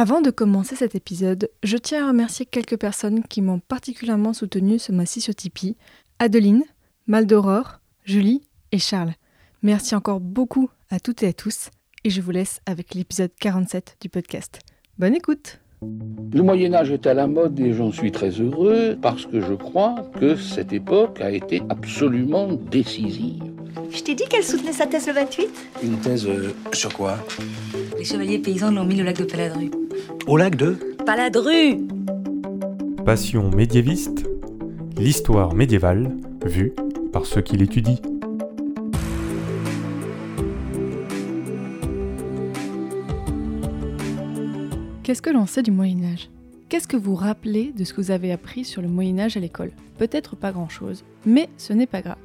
Avant de commencer cet épisode, je tiens à remercier quelques personnes qui m'ont particulièrement soutenu ce mois-ci sur Tipeee. Adeline, Maldoror, Julie et Charles. Merci encore beaucoup à toutes et à tous et je vous laisse avec l'épisode 47 du podcast. Bonne écoute Le Moyen Âge est à la mode et j'en suis très heureux parce que je crois que cette époque a été absolument décisive. Je t'ai dit qu'elle soutenait sa thèse le 28 Une thèse euh, sur quoi Les chevaliers paysans l'ont mis au lac de Paladru. Au lac de Paladru Passion médiéviste, l'histoire médiévale vue par ceux qui l'étudient. Qu'est-ce que l'on sait du Moyen Âge Qu'est-ce que vous rappelez de ce que vous avez appris sur le Moyen Âge à l'école? Peut-être pas grand-chose, mais ce n'est pas grave.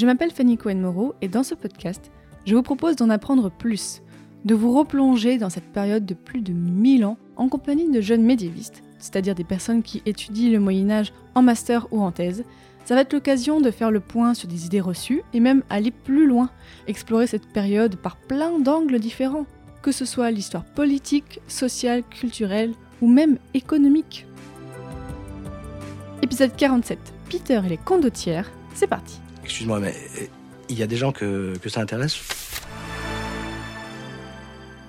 Je m'appelle Fanny Cohen-Moreau et dans ce podcast, je vous propose d'en apprendre plus, de vous replonger dans cette période de plus de 1000 ans en compagnie de jeunes médiévistes, c'est-à-dire des personnes qui étudient le Moyen Âge en master ou en thèse. Ça va être l'occasion de faire le point sur des idées reçues et même aller plus loin, explorer cette période par plein d'angles différents, que ce soit l'histoire politique, sociale, culturelle ou même économique. Épisode 47, Peter et les condottières, c'est parti. Excuse-moi, mais il y a des gens que, que ça intéresse?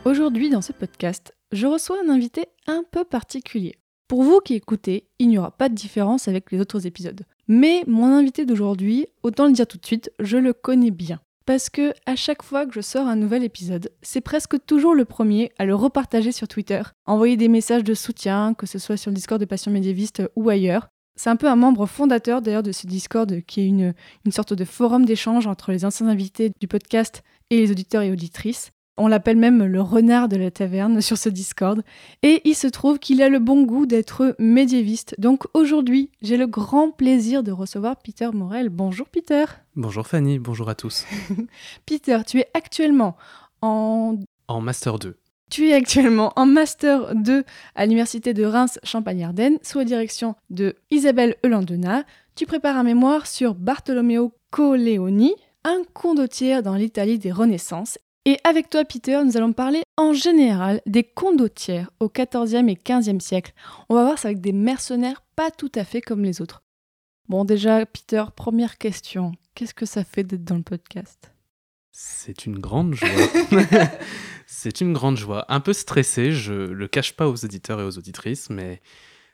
Aujourd'hui, dans ce podcast, je reçois un invité un peu particulier. Pour vous qui écoutez, il n'y aura pas de différence avec les autres épisodes. Mais mon invité d'aujourd'hui, autant le dire tout de suite, je le connais bien. Parce que à chaque fois que je sors un nouvel épisode, c'est presque toujours le premier à le repartager sur Twitter, envoyer des messages de soutien, que ce soit sur le Discord de Passion Médiéviste ou ailleurs. C'est un peu un membre fondateur d'ailleurs de ce Discord qui est une, une sorte de forum d'échange entre les anciens invités du podcast et les auditeurs et auditrices. On l'appelle même le renard de la taverne sur ce Discord. Et il se trouve qu'il a le bon goût d'être médiéviste. Donc aujourd'hui, j'ai le grand plaisir de recevoir Peter Morel. Bonjour Peter. Bonjour Fanny, bonjour à tous. Peter, tu es actuellement en... En Master 2. Tu es actuellement en Master 2 à l'Université de Reims Champagne-Ardenne sous la direction de Isabelle Eulandena. Tu prépares un mémoire sur Bartolomeo Colleoni, un condottiere dans l'Italie des Renaissances et avec toi, Peter, nous allons parler en général des condottières au XIVe et XVe siècle. On va voir ça avec des mercenaires pas tout à fait comme les autres. Bon, déjà, Peter, première question. Qu'est-ce que ça fait d'être dans le podcast? C'est une grande joie. C'est une grande joie. Un peu stressé, je le cache pas aux auditeurs et aux auditrices, mais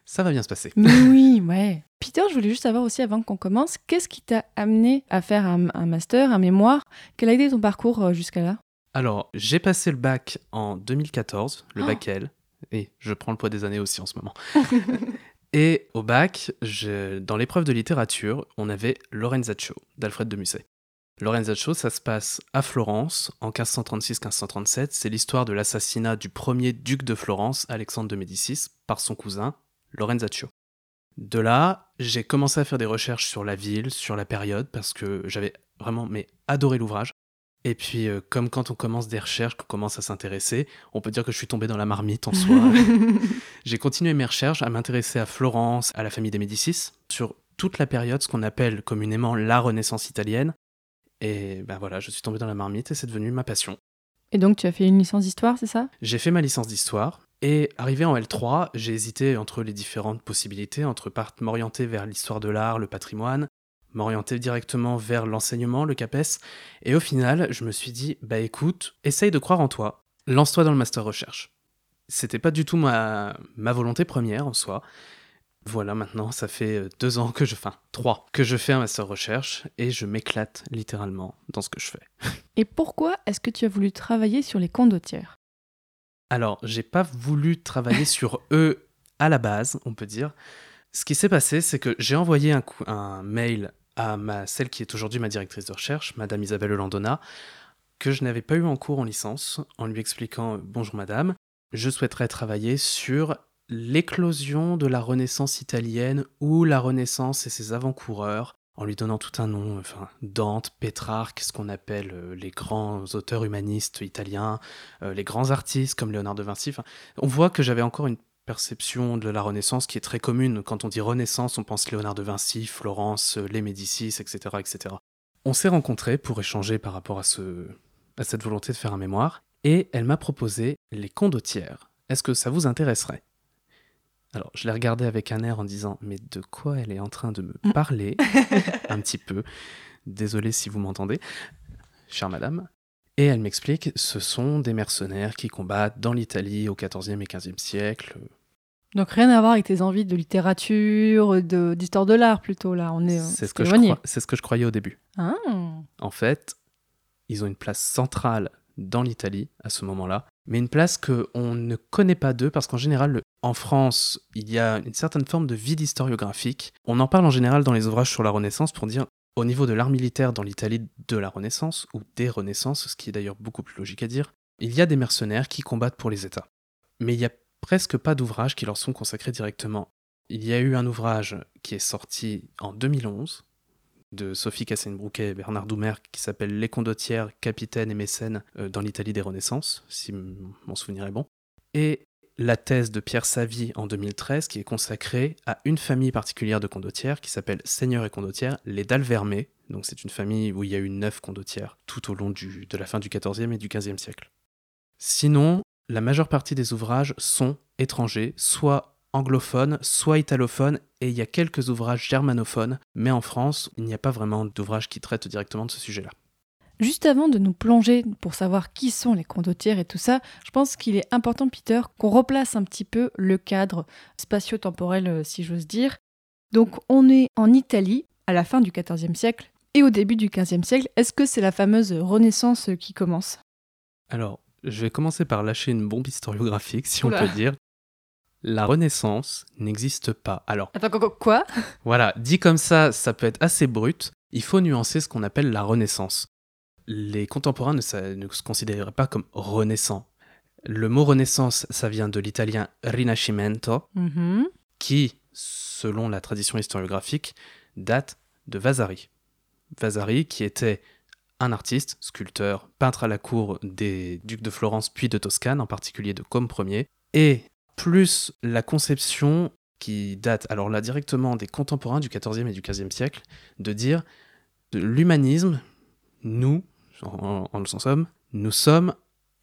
ça va bien se passer. Mais oui, ouais. Peter, je voulais juste savoir aussi avant qu'on commence, qu'est-ce qui t'a amené à faire un, un master, un mémoire? Quel a été ton parcours euh, jusqu'à là? Alors, j'ai passé le bac en 2014, le Oh. bac L, et je prends le poids des années aussi en ce moment. et au bac, je- dans l'épreuve de littérature, on avait Lorenzaccio d'Alfred de Musset. Lorenzaccio, ça se passe à Florence en 1536-1537. C'est l'histoire de l'assassinat du premier duc de Florence, Alexandre de Médicis, par son cousin, Lorenzaccio. De là, j'ai commencé à faire des recherches sur la ville, sur la période, parce que j'avais vraiment mais, adoré l'ouvrage. Et puis, euh, comme quand on commence des recherches, qu'on commence à s'intéresser, on peut dire que je suis tombé dans la marmite en soi. j'ai continué mes recherches à m'intéresser à Florence, à la famille des Médicis, sur toute la période, ce qu'on appelle communément la Renaissance italienne. Et ben voilà, je suis tombé dans la marmite et c'est devenu ma passion. Et donc, tu as fait une licence d'histoire, c'est ça? J'ai fait ma licence d'histoire et arrivé en L3, j'ai hésité entre les différentes possibilités, entre part- m'orienter vers l'histoire de l'art, le patrimoine, m'orienter directement vers l'enseignement, le CAPES, et au final, je me suis dit, bah écoute, essaye de croire en toi, lance-toi dans le master recherche. C'était pas du tout ma, ma volonté première en soi. Voilà, maintenant, ça fait euh, deux ans que je, enfin, trois, que je fais un master recherche et je m'éclate littéralement dans ce que je fais. Et pourquoi est-ce que tu as voulu travailler sur les condottières Alors, j'ai pas voulu travailler sur eux à la base, on peut dire. Ce qui s'est passé, c'est que j'ai envoyé un, coup- un mail à ma, celle qui est aujourd'hui ma directrice de recherche, Madame Isabelle Landona, que je n'avais pas eu en cours en licence, en lui expliquant euh, Bonjour Madame, je souhaiterais travailler sur l'éclosion de la Renaissance italienne ou la Renaissance et ses avant-coureurs, en lui donnant tout un nom, enfin Dante, Pétrarque, ce qu'on appelle euh, les grands auteurs humanistes italiens, euh, les grands artistes comme Léonard de Vinci. On voit que j'avais encore une perception de la Renaissance qui est très commune. Quand on dit Renaissance, on pense Léonard de Vinci, Florence, euh, les Médicis, etc., etc. On s'est rencontrés pour échanger par rapport à, ce, à cette volonté de faire un mémoire, et elle m'a proposé les condottières. Est-ce que ça vous intéresserait? Alors, je l'ai regardée avec un air en disant Mais de quoi elle est en train de me Mm. parler Un petit peu. Désolé si vous m'entendez, chère madame. Et elle m'explique ce sont des mercenaires qui combattent dans l'Italie au XIVe et XVe siècle. Donc rien à voir avec tes envies de littérature, de- d'histoire de, l'art plutôt là. On est, C'est ce, que je crois- ce que je croyais au début. Ah. En fait, ils ont une place centrale dans l'Italie à ce moment-là, mais une place que on ne connaît pas d'eux parce qu'en général, en France, il y a une certaine forme de vide historiographique. On en parle en général dans les ouvrages sur la Renaissance pour dire au niveau de l'art militaire dans l'Italie de la Renaissance ou des Renaissances, ce qui est d'ailleurs beaucoup plus logique à dire, il y a des mercenaires qui combattent pour les États. Mais il y a presque pas d'ouvrages qui leur sont consacrés directement. Il y a eu un ouvrage qui est sorti en 2011 de Sophie Cassenbrouquet et Bernard Doumer qui s'appelle Les condottières, capitaines et mécènes euh, dans l'Italie des Renaissances, si mon souvenir est bon. Et la thèse de Pierre Savy en 2013 qui est consacrée à une famille particulière de condottières qui s'appelle Seigneur et condottières, les Dalvermé. Donc c'est une famille où il y a eu neuf condottières tout au long du- de la fin du XIVe et du XVe siècle. Sinon, la majeure partie des ouvrages sont étrangers, soit anglophones, soit italophones, et il y a quelques ouvrages germanophones, mais en France, il n'y a pas vraiment d'ouvrages qui traitent directement de ce sujet-là. Juste avant de nous plonger pour savoir qui sont les condottières et tout ça, je pense qu'il est important, Peter, qu'on replace un petit peu le cadre spatio-temporel, euh, si j'ose dire. Donc, on est en Italie à la fin du XIVe siècle et au début du XVe siècle. Est-ce que c'est la fameuse Renaissance euh, qui commence? Alors, je vais commencer par lâcher une bombe historiographique, si on peut dire. La Renaissance n'existe pas. Alors, Attends, quoi- quoi Voilà, dit comme ça, ça peut être assez brut. Il faut nuancer ce qu'on appelle la Renaissance. Les contemporains ne, se considéraient pas comme renaissants. Le mot Renaissance, ça vient de l'italien Rinascimento, Mhm. qui, selon la tradition historiographique, date de Vasari. Vasari, qui était un artiste, sculpteur, peintre à la cour des ducs de Florence puis de Toscane, en particulier de Côme Ier, et plus la conception qui date, alors là directement des contemporains du XIVe et du XVe siècle, de dire l'humanisme, nous, en, en, en somme, nous sommes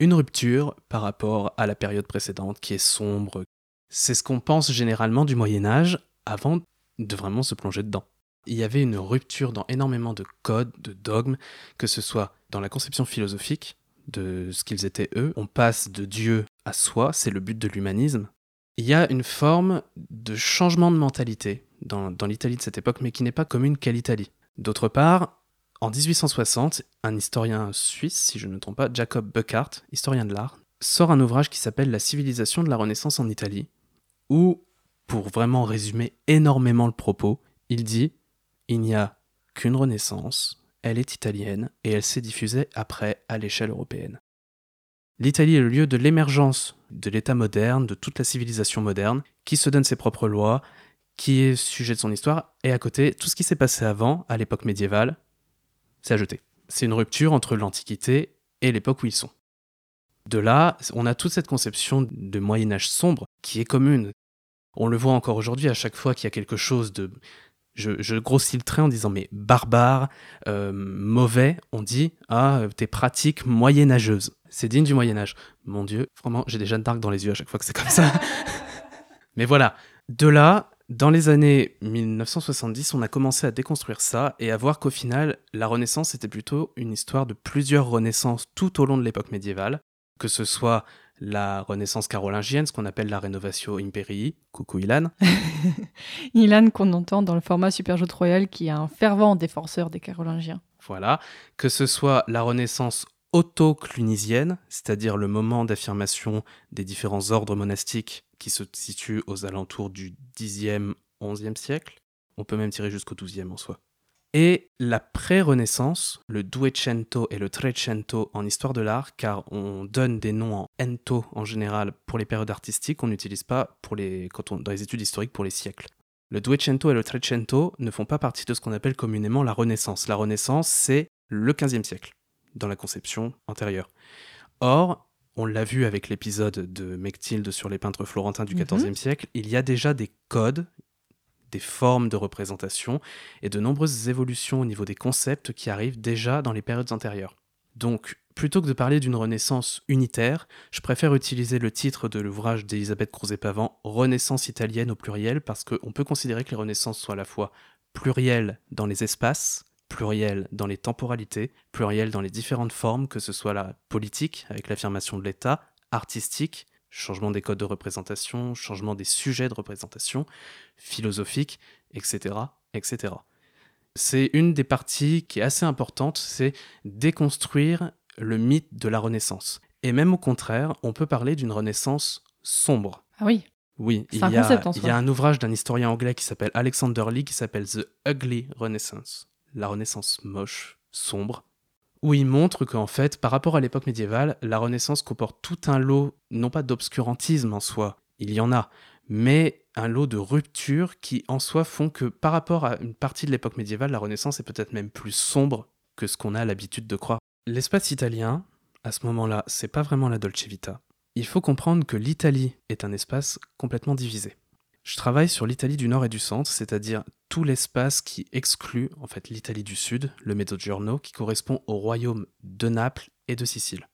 une rupture par rapport à la période précédente qui est sombre. C'est ce qu'on pense généralement du Moyen Âge avant de vraiment se plonger dedans. Il y avait une rupture dans énormément de codes, de dogmes, que ce soit dans la conception philosophique de ce qu'ils étaient eux. On passe de Dieu à soi, c'est le but de l'humanisme. Il y a une forme de changement de mentalité dans, l'Italie de cette époque, mais qui n'est pas commune qu'à l'Italie. D'autre part, en 1860, un historien suisse, si je ne me trompe pas, Jacob Burckhardt, historien de l'art, sort un ouvrage qui s'appelle La civilisation de la Renaissance en Italie, où, pour vraiment résumer énormément le propos, il dit Il n'y a qu'une Renaissance, elle est italienne, et elle s'est diffusée après à l'échelle européenne. L'Italie est le lieu de l'émergence de l'État moderne, de toute la civilisation moderne, qui se donne ses propres lois, qui est sujet de son histoire, et à côté, tout ce qui s'est passé avant, à l'époque médiévale, c'est à jeter. C'est une rupture entre l'Antiquité et l'époque où ils sont. De là, on a toute cette conception de Moyen Âge sombre qui est commune. On le voit encore aujourd'hui à chaque fois qu'il y a quelque chose de... Je, je, grossis le trait en disant mais barbare, euh, mauvais, on dit ah tes pratiques moyenâgeuses. C'est digne du Moyen Âge. Mon Dieu, vraiment j'ai déjà dark dans les yeux à chaque fois que c'est comme ça. mais voilà, de là, dans les années 1970, on a commencé à déconstruire ça et à voir qu'au final, la Renaissance était plutôt une histoire de plusieurs renaissances tout au long de l'époque médiévale, que ce soit la Renaissance carolingienne, ce qu'on appelle la Renovatio Imperii, coucou Ilan. Ilan qu'on entend dans le format Super Jeu Royal qui est un fervent défenseur des carolingiens. Voilà, que ce soit la Renaissance auto-clunisienne, c'est-à-dire le moment d'affirmation des différents ordres monastiques qui se situent aux alentours du 10e, 11e siècle. On peut même tirer jusqu'au 12e en soi. Et la pré-Renaissance, le Duecento et le Trecento en histoire de l'art, car on donne des noms en ento en général pour les périodes artistiques, on n'utilise pas pour les, quand on, dans les études historiques pour les siècles. Le Duecento et le Trecento ne font pas partie de ce qu'on appelle communément la Renaissance. La Renaissance, c'est le 15e siècle, dans la conception antérieure. Or, on l'a vu avec l'épisode de Mechtilde sur les peintres florentins du XIVe mmh. siècle, il y a déjà des codes, formes de représentation et de nombreuses évolutions au niveau des concepts qui arrivent déjà dans les périodes antérieures. Donc, plutôt que de parler d'une Renaissance unitaire, je préfère utiliser le titre de l'ouvrage d'Elisabeth Crouzet-Pavant, Renaissance italienne au pluriel, parce qu'on peut considérer que les Renaissances soient à la fois plurielles dans les espaces, plurielles dans les temporalités, plurielles dans les différentes formes, que ce soit la politique, avec l'affirmation de l'État, artistique, changement des codes de représentation, changement des sujets de représentation, philosophique, etc. etc. C'est une des parties qui est assez importante, c'est déconstruire le mythe de la Renaissance. Et même au contraire, on peut parler d'une Renaissance sombre. Ah oui. Oui, il un a, y a un ouvrage d'un historien anglais qui s'appelle Alexander Lee qui s'appelle The Ugly Renaissance, la Renaissance moche, sombre, où il montre qu'en fait, par rapport à l'époque médiévale, la Renaissance comporte tout un lot, non pas d'obscurantisme en soi, il y en a, mais un lot de ruptures qui en soi font que par rapport à une partie de l'époque médiévale, la Renaissance est peut-être même plus sombre que ce qu'on a l'habitude de croire. L'espace italien, à ce moment-là, c'est pas vraiment la Dolce Vita. Il faut comprendre que l'Italie est un espace complètement divisé. Je travaille sur l'Italie du Nord et du Centre, c'est-à-dire tout l'espace qui exclut en fait l'Italie du Sud, le Mezzogiorno, qui correspond au royaume de Naples et de Sicile.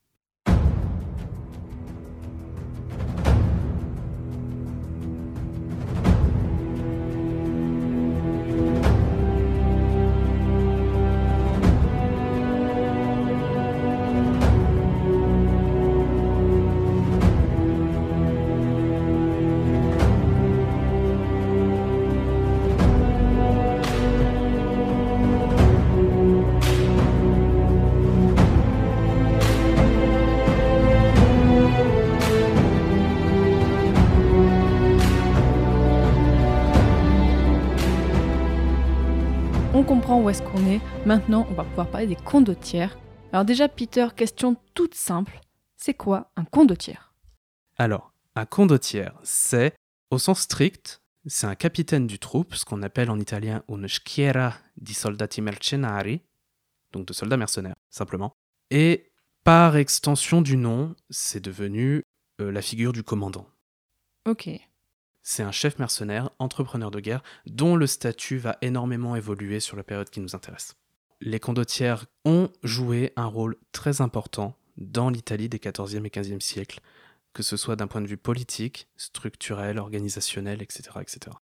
Maintenant, on va pouvoir parler des condottières. Alors déjà, Peter, question toute simple. C'est quoi un condottiere Alors, un condottiere, c'est, au sens strict, c'est un capitaine du troupe, ce qu'on appelle en italien une schiera di soldati mercenari, donc de soldats mercenaires, simplement. Et par extension du nom, c'est devenu euh, la figure du commandant. Ok. C'est un chef mercenaire, entrepreneur de guerre, dont le statut va énormément évoluer sur la période qui nous intéresse. Les condottières ont joué un rôle très important dans l'Italie des 14e et 15e siècles, que ce soit d'un point de vue politique, structurel, organisationnel, etc. etc.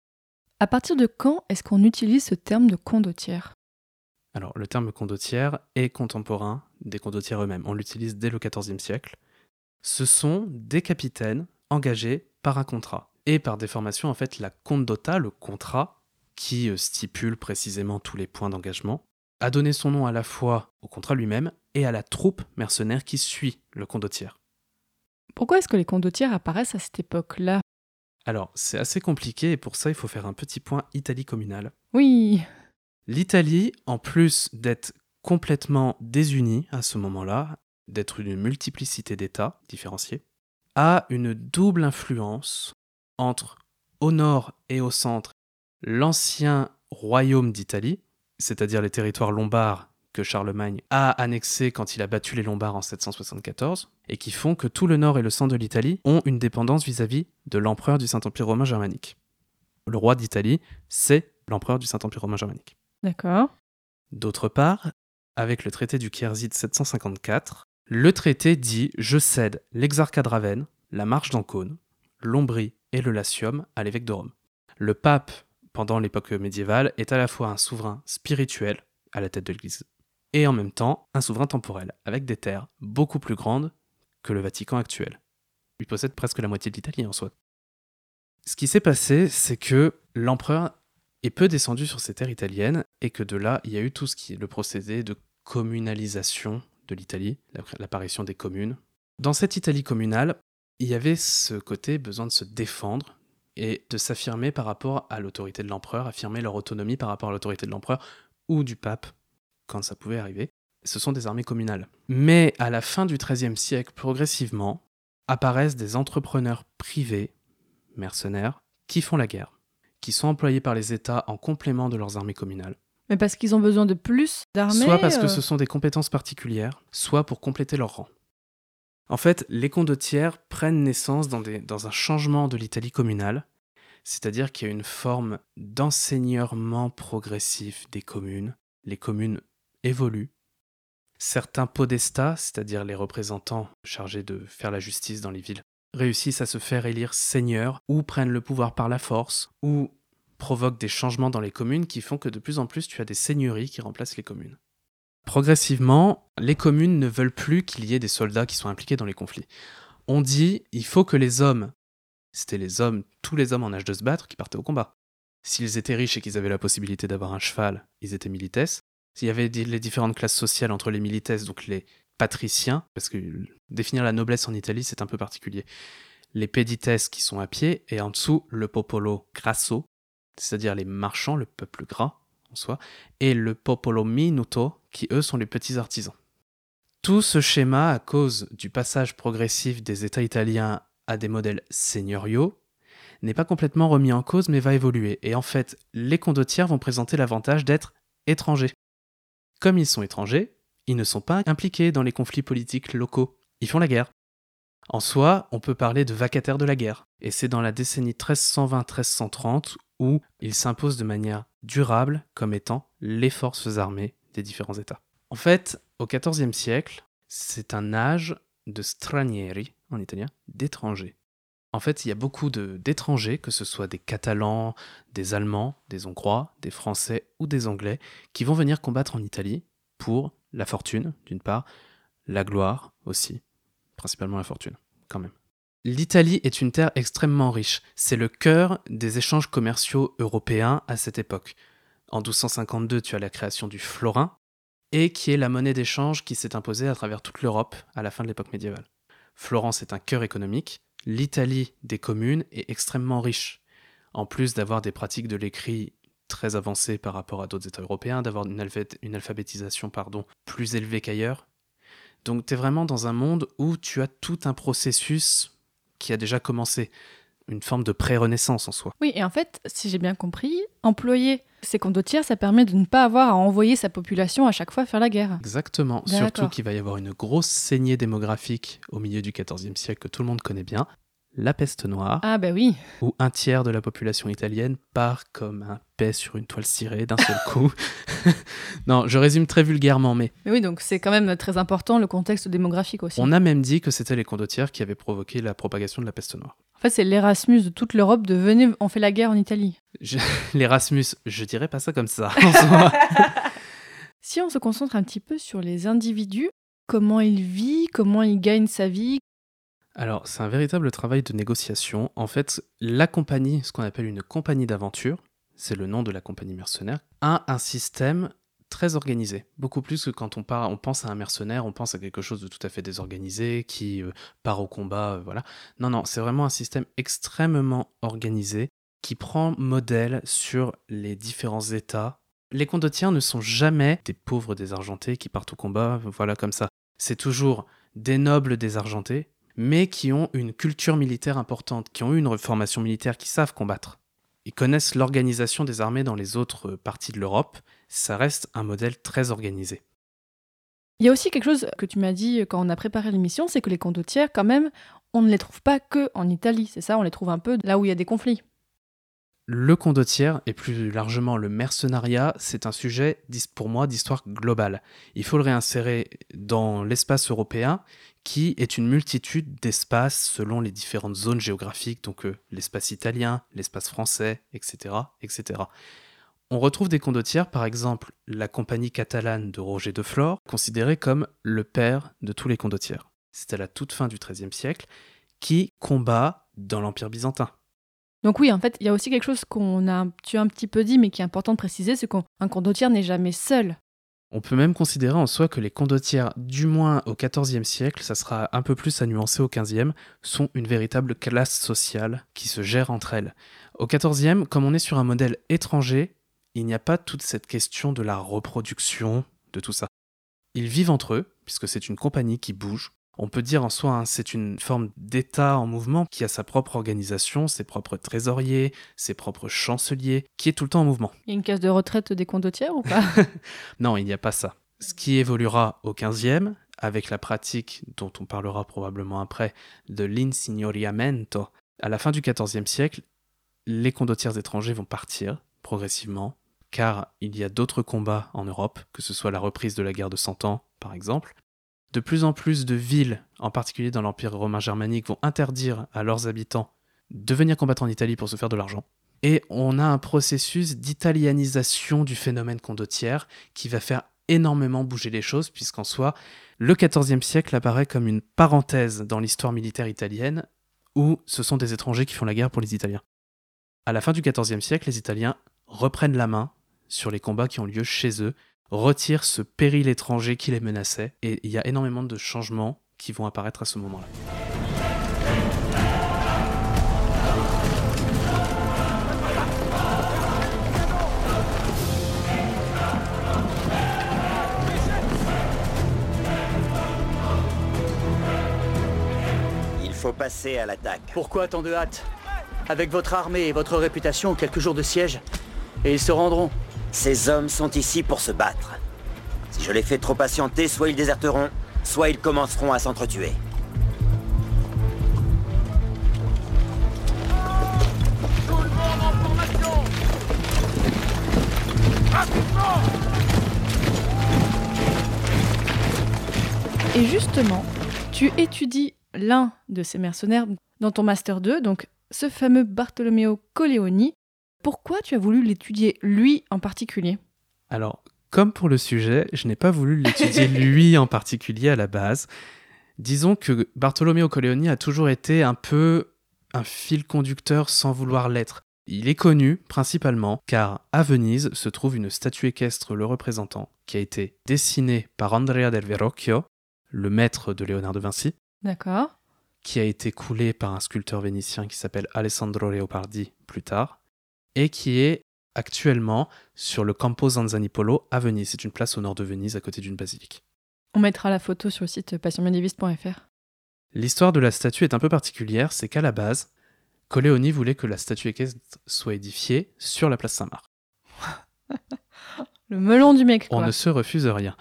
À partir de quand est-ce qu'on utilise ce terme de condottière? Alors, le terme condottière est contemporain des condottières eux-mêmes. On l'utilise dès le XIVe siècle. Ce sont des capitaines engagés par un contrat. Et par déformation, en fait, la condotta, le contrat, qui euh, stipule précisément tous les points d'engagement, a donné son nom à la fois au contrat lui-même et à la troupe mercenaire qui suit le condottière. Pourquoi est-ce que les condottières apparaissent à cette époque-là? Alors, c'est assez compliqué et pour ça, il faut faire un petit point Italie communale. Oui. L'Italie, en plus d'être complètement désunie à ce moment-là, d'être une multiplicité d'États différenciés, a une double influence entre au nord et au centre l'ancien royaume d'Italie, c'est-à-dire les territoires lombards que Charlemagne a annexés quand il a battu les Lombards en 774, et qui font que tout le nord et le centre de l'Italie ont une dépendance vis-à-vis de l'empereur du Saint-Empire romain germanique. Le roi d'Italie, c'est l'empereur du Saint-Empire romain germanique. D'accord. D'autre part, avec le traité du Quercy de 754, le traité dit Je cède l'exarcat de Ravenne, la marche d'Ancône, l'Ombrie et le Latium à l'évêque de Rome. Le pape, pendant l'époque médiévale, est à la fois un souverain spirituel à la tête de l'Église et en même temps un souverain temporel, avec des terres beaucoup plus grandes que le Vatican actuel. Il possède presque la moitié de l'Italie en soi. Ce qui s'est passé, c'est que l'empereur est peu descendu sur ces terres italiennes et que de là, il y a eu tout ce qui est le procédé de communalisation de l'Italie, l'apparition des communes. Dans cette Italie communale, il y avait ce côté besoin de se défendre et de s'affirmer par rapport à l'autorité de l'empereur, affirmer leur autonomie par rapport à l'autorité de l'empereur ou du pape, quand ça pouvait arriver. Ce sont des armées communales. Mais à la fin du XIIIe siècle, progressivement, apparaissent des entrepreneurs privés, mercenaires, qui font la guerre, qui sont employés par les États en complément de leurs armées communales. Mais parce qu'ils ont besoin de plus d'armées Soit parce que euh, ce sont des compétences particulières, soit pour compléter leur rang. En fait, les condottières prennent naissance dans, un changement de l'Italie communale, c'est-à-dire qu'il y a une forme d'enseignement progressif des communes. Les communes évoluent. Certains podestats, c'est-à-dire les représentants chargés de faire la justice dans les villes, réussissent à se faire élire seigneurs ou prennent le pouvoir par la force ou provoquent des changements dans les communes qui font que de plus en plus tu as des seigneuries qui remplacent les communes. Progressivement, les communes ne veulent plus qu'il y ait des soldats qui soient impliqués dans les conflits. On dit il faut que les hommes, c'était les hommes, tous les hommes en âge de se battre qui partaient au combat. S'ils étaient riches et qu'ils avaient la possibilité d'avoir un cheval, ils étaient milites. S'il y avait les différentes classes sociales entre les milites, donc les patriciens, parce que définir la noblesse en Italie, c'est un peu particulier. Les pedites qui sont à pied, et en dessous, le popolo grasso, c'est-à-dire les marchands, le peuple gras et le popolo minuto, qui eux sont les petits artisans. Tout ce schéma, à cause du passage progressif des États italiens à des modèles seigneuriaux, n'est pas complètement remis en cause mais va évoluer. Et en fait, les condottières vont présenter l'avantage d'être étrangers. Comme ils sont étrangers, ils ne sont pas impliqués dans les conflits politiques locaux. Ils font la guerre. En soi, on peut parler de vacataires de la guerre. Et c'est dans la décennie 1320-1330 où ils s'imposent de manière durable comme étant les forces armées des différents États. En fait, au XIVe siècle, c'est un âge de stranieri, en italien, d'étrangers. En fait, il y a beaucoup d'étrangers, que ce soit des Catalans, des Allemands, des Hongrois, des Français ou des Anglais, qui vont venir combattre en Italie pour la fortune, d'une part, la gloire aussi, principalement la fortune, quand même. L'Italie est une terre extrêmement riche. C'est le cœur des échanges commerciaux européens à cette époque. En 1252, tu as la création du florin, et qui est la monnaie d'échange qui s'est imposée à travers toute l'Europe à la fin de l'époque médiévale. Florence est un cœur économique, l'Italie des communes est extrêmement riche. En plus d'avoir des pratiques de l'écrit très avancées par rapport à d'autres États européens, d'avoir une, alphabétisation pardon, plus élevée qu'ailleurs. Donc tu es vraiment dans un monde où tu as tout un processus qui a déjà commencé, une forme de pré-renaissance en soi. Oui, et en fait, si j'ai bien compris, employer ces condottières, ça permet de ne pas avoir à envoyer sa population à chaque fois faire la guerre. Exactement, surtout qu'il va y avoir une grosse saignée démographique au milieu du XIVe siècle que tout le monde connaît bien la peste noire. Ah bah oui. Où un tiers de la population italienne part comme un paix sur une toile cirée d'un seul coup. non, je résume très vulgairement, mais... Mais oui, donc c'est quand même très important le contexte démographique aussi. On a même dit que c'était les condottières qui avaient provoqué la propagation de la peste noire. En fait, c'est l'Erasmus de toute l'Europe de venez, on fait la guerre en Italie. L'Erasmus, je dirais pas ça comme ça. si on se concentre un petit peu sur les individus, comment ils vivent, comment ils gagnent sa vie, alors, c'est un véritable travail de négociation. En fait, la compagnie, ce qu'on appelle une compagnie d'aventure, c'est le nom de la compagnie mercenaire, a un système très organisé. Beaucoup plus que quand on, part, on pense à un mercenaire, on pense à quelque chose de tout à fait désorganisé, qui euh, part au combat, euh, voilà. Non, non, c'est vraiment un système extrêmement organisé qui prend modèle sur les différents États. Les condottiens ne sont jamais des pauvres désargentés qui partent au combat, voilà comme ça. C'est toujours des nobles désargentés mais qui ont une culture militaire importante, qui ont eu une formation militaire, qui savent combattre. Ils connaissent l'organisation des armées dans les autres parties de l'Europe. Ça reste un modèle très organisé. Il y a aussi quelque chose que tu m'as dit quand on a préparé l'émission, c'est que les condottières, quand même, on ne les trouve pas que en Italie, c'est ça? On les trouve un peu là où il y a des conflits. Le condottière et plus largement le mercenariat, c'est un sujet pour moi d'histoire globale. Il faut le réinsérer dans l'espace européen qui est une multitude d'espaces selon les différentes zones géographiques, donc euh, l'espace italien, l'espace français, etc., etc. On retrouve des condottières, par exemple la compagnie catalane de Roger de Flore, considérée comme le père de tous les condottières. C'est à la toute fin du XIIIe siècle, qui combat dans l'Empire byzantin. Donc oui, en fait, il y a aussi quelque chose qu'on a, tu as un petit peu dit, mais qui est important de préciser, c'est qu'un condottière n'est jamais seul. On peut même considérer en soi que les condottières, du moins au XIVe siècle, ça sera un peu plus à nuancer au XVe, sont une véritable classe sociale qui se gère entre elles. Au XIVe, comme on est sur un modèle étranger, il n'y a pas toute cette question de la reproduction, de tout ça. Ils vivent entre eux, puisque c'est une compagnie qui bouge, on peut dire en soi, hein, c'est une forme d'État en mouvement qui a sa propre organisation, ses propres trésoriers, ses propres chanceliers, qui est tout le temps en mouvement. Il y a une case de retraite des condottières ou pas? Non, il n'y a pas ça. Ce qui évoluera au 15e, avec la pratique dont on parlera probablement après, de l'insignoriamento, à la fin du 14e siècle, les condottières étrangers vont partir progressivement, car il y a d'autres combats en Europe, que ce soit la reprise de la guerre de Cent Ans par exemple. De plus en plus de villes, en particulier dans l'Empire romain germanique, vont interdire à leurs habitants de venir combattre en Italie pour se faire de l'argent. Et on a un processus d'italianisation du phénomène condottière qui va faire énormément bouger les choses, puisqu'en soi, le XIVe siècle apparaît comme une parenthèse dans l'histoire militaire italienne, où ce sont des étrangers qui font la guerre pour les Italiens. À la fin du XIVe siècle, les Italiens reprennent la main sur les combats qui ont lieu chez eux, retirent ce péril étranger qui les menaçait, et il y a énormément de changements qui vont apparaître à ce moment-là. Il faut passer à l'attaque. Pourquoi tant de hâte? Avec votre armée et votre réputation, quelques jours de siège, et ils se rendront. Ces hommes sont ici pour se battre. Si je les fais trop patienter, soit ils déserteront, soit ils commenceront à s'entretuer. Et justement, tu étudies l'un de ces mercenaires dans ton Master 2, donc ce fameux Bartolomeo Colleoni. Pourquoi tu as voulu l'étudier, lui en particulier? Alors, comme pour le sujet, je n'ai pas voulu l'étudier lui en particulier à la base. Disons que Bartolomeo Colleoni a toujours été un peu un fil conducteur sans vouloir l'être. Il est connu principalement car à Venise se trouve une statue équestre le représentant qui a été dessinée par Andrea del Verrocchio, le maître de Léonard de Vinci, D'accord. qui a été coulée par un sculpteur vénitien qui s'appelle Alessandro Leopardi plus tard, et qui est actuellement sur le Campo Zanzanipolo à Venise. C'est une place au nord de Venise à côté d'une basilique. On mettra la photo sur le site passionmédiéviste.fr. L'histoire de la statue est un peu particulière, c'est qu'à la base, Colleoni voulait que la statue équestre soit édifiée sur la place Saint-Marc. Le melon du mec, On quoi. ne se refuse rien.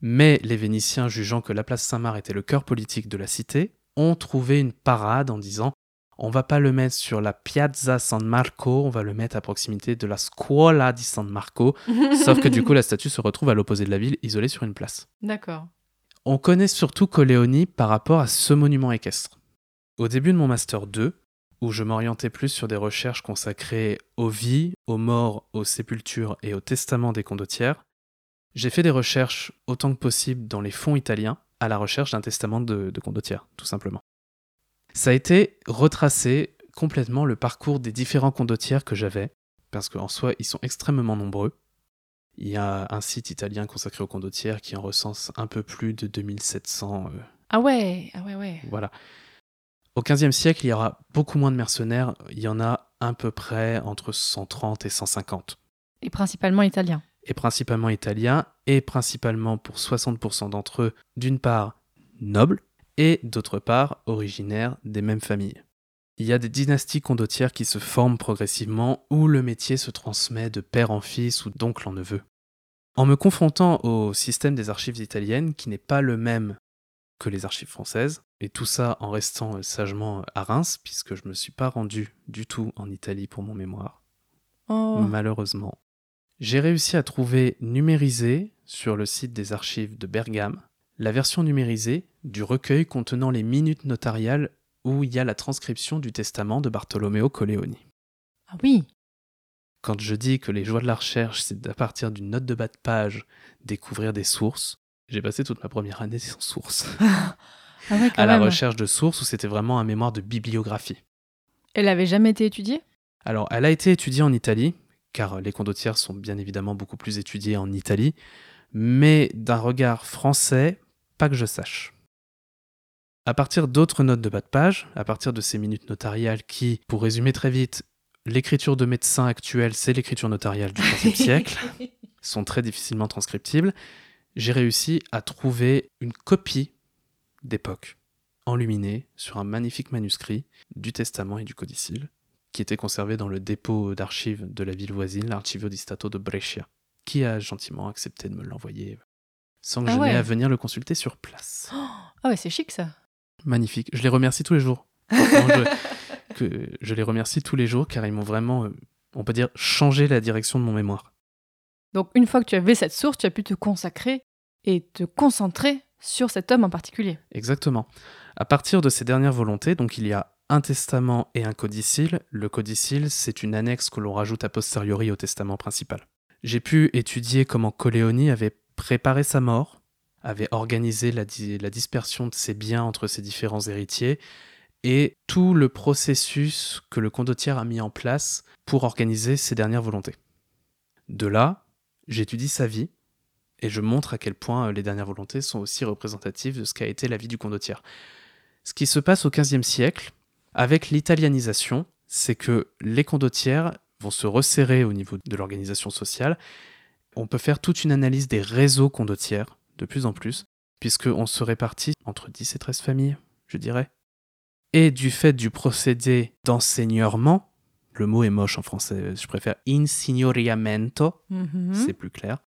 Mais les Vénitiens, jugeant que la place Saint-Marc était le cœur politique de la cité, ont trouvé une parade en disant on va pas le mettre sur la Piazza San Marco, on va le mettre à proximité de la Scuola di San Marco. Sauf que du coup, la statue se retrouve à l'opposé de la ville, isolée sur une place. D'accord. On connaît surtout Colleoni par rapport à ce monument équestre. Au début de mon Master 2, où je m'orientais plus sur des recherches consacrées aux vies, aux morts, aux sépultures et aux testaments des condottières, j'ai fait des recherches autant que possible dans les fonds italiens à la recherche d'un testament de, de condottière, tout simplement. Ça a été retracé complètement le parcours des différents condottières que j'avais, parce qu'en soi, ils sont extrêmement nombreux. Il y a un site italien consacré aux condottières qui en recense un peu plus de 2700. euh, Ah ouais, ah ouais, ouais. voilà. Au XVe siècle, il y aura beaucoup moins de mercenaires. Il y en a à peu près entre 130 et 150. Et principalement italien. Et principalement italiens, et principalement pour 60% d'entre eux, d'une part nobles, et d'autre part originaires des mêmes familles. Il y a des dynasties condottières qui se forment progressivement où le métier se transmet de père en fils ou d'oncle en neveu. En me confrontant au système des archives italiennes, qui n'est pas le même que les archives françaises, et tout ça en restant euh, sagement à Reims, puisque je ne me suis pas rendu du tout en Italie pour mon mémoire, Oh. malheureusement. J'ai réussi à trouver numérisé sur le site des archives de Bergame la version numérisée du recueil contenant les minutes notariales où il y a la transcription du testament de Bartolomeo Colleoni. Ah oui. Quand je dis que les joies de la recherche, c'est à partir d'une note de bas de page découvrir des sources, j'ai passé toute ma première année sans sources, Ah ouais, à la même. recherche de sources où c'était vraiment un mémoire de bibliographie. Elle avait jamais été étudiée? Alors, elle a été étudiée en Italie, car les condottières sont bien évidemment beaucoup plus étudiées en Italie, mais d'un regard français, pas que je sache. À partir d'autres notes de bas de page, à partir de ces minutes notariales qui, pour résumer très vite, l'écriture de médecin actuelle, c'est l'écriture notariale du XVe siècle, sont très difficilement transcriptibles, j'ai réussi à trouver une copie d'époque, enluminée sur un magnifique manuscrit du Testament et du Codicile, qui était conservé dans le dépôt d'archives de la ville voisine, l'Archivio di Stato de Brescia, qui a gentiment accepté de me l'envoyer sans que Ah je ouais. à venir le consulter sur place. Ah ouais, c'est chic ça. Magnifique. Je les remercie tous les jours. Je, que je les remercie tous les jours car ils m'ont vraiment, euh, on peut dire, changé la direction de mon mémoire. Donc une fois que tu avais cette source, tu as pu te consacrer et te concentrer sur cet homme en particulier. Exactement. À partir de ces dernières volontés, donc il y a un testament et un codicile. Le codicile, c'est une annexe que l'on rajoute a posteriori au testament principal. J'ai pu étudier comment Coléoni avait préparé sa mort, avait organisé la, la dispersion de ses biens entre ses différents héritiers, et tout le processus que le condottiere a mis en place pour organiser ses dernières volontés. De là, j'étudie sa vie et je montre à quel point les dernières volontés sont aussi représentatives de ce qu'a été la vie du condottiere. Ce qui se passe au XVe siècle, avec l'italianisation, c'est que les condottières vont se resserrer au niveau de l'organisation sociale. On peut faire toute une analyse des réseaux condottières, de plus en plus, puisqu'on se répartit entre 10 et 13 familles, je dirais. Et du fait du procédé d'enseignement, le mot est moche en français, je préfère insignoriamento, Mhm. c'est plus clair.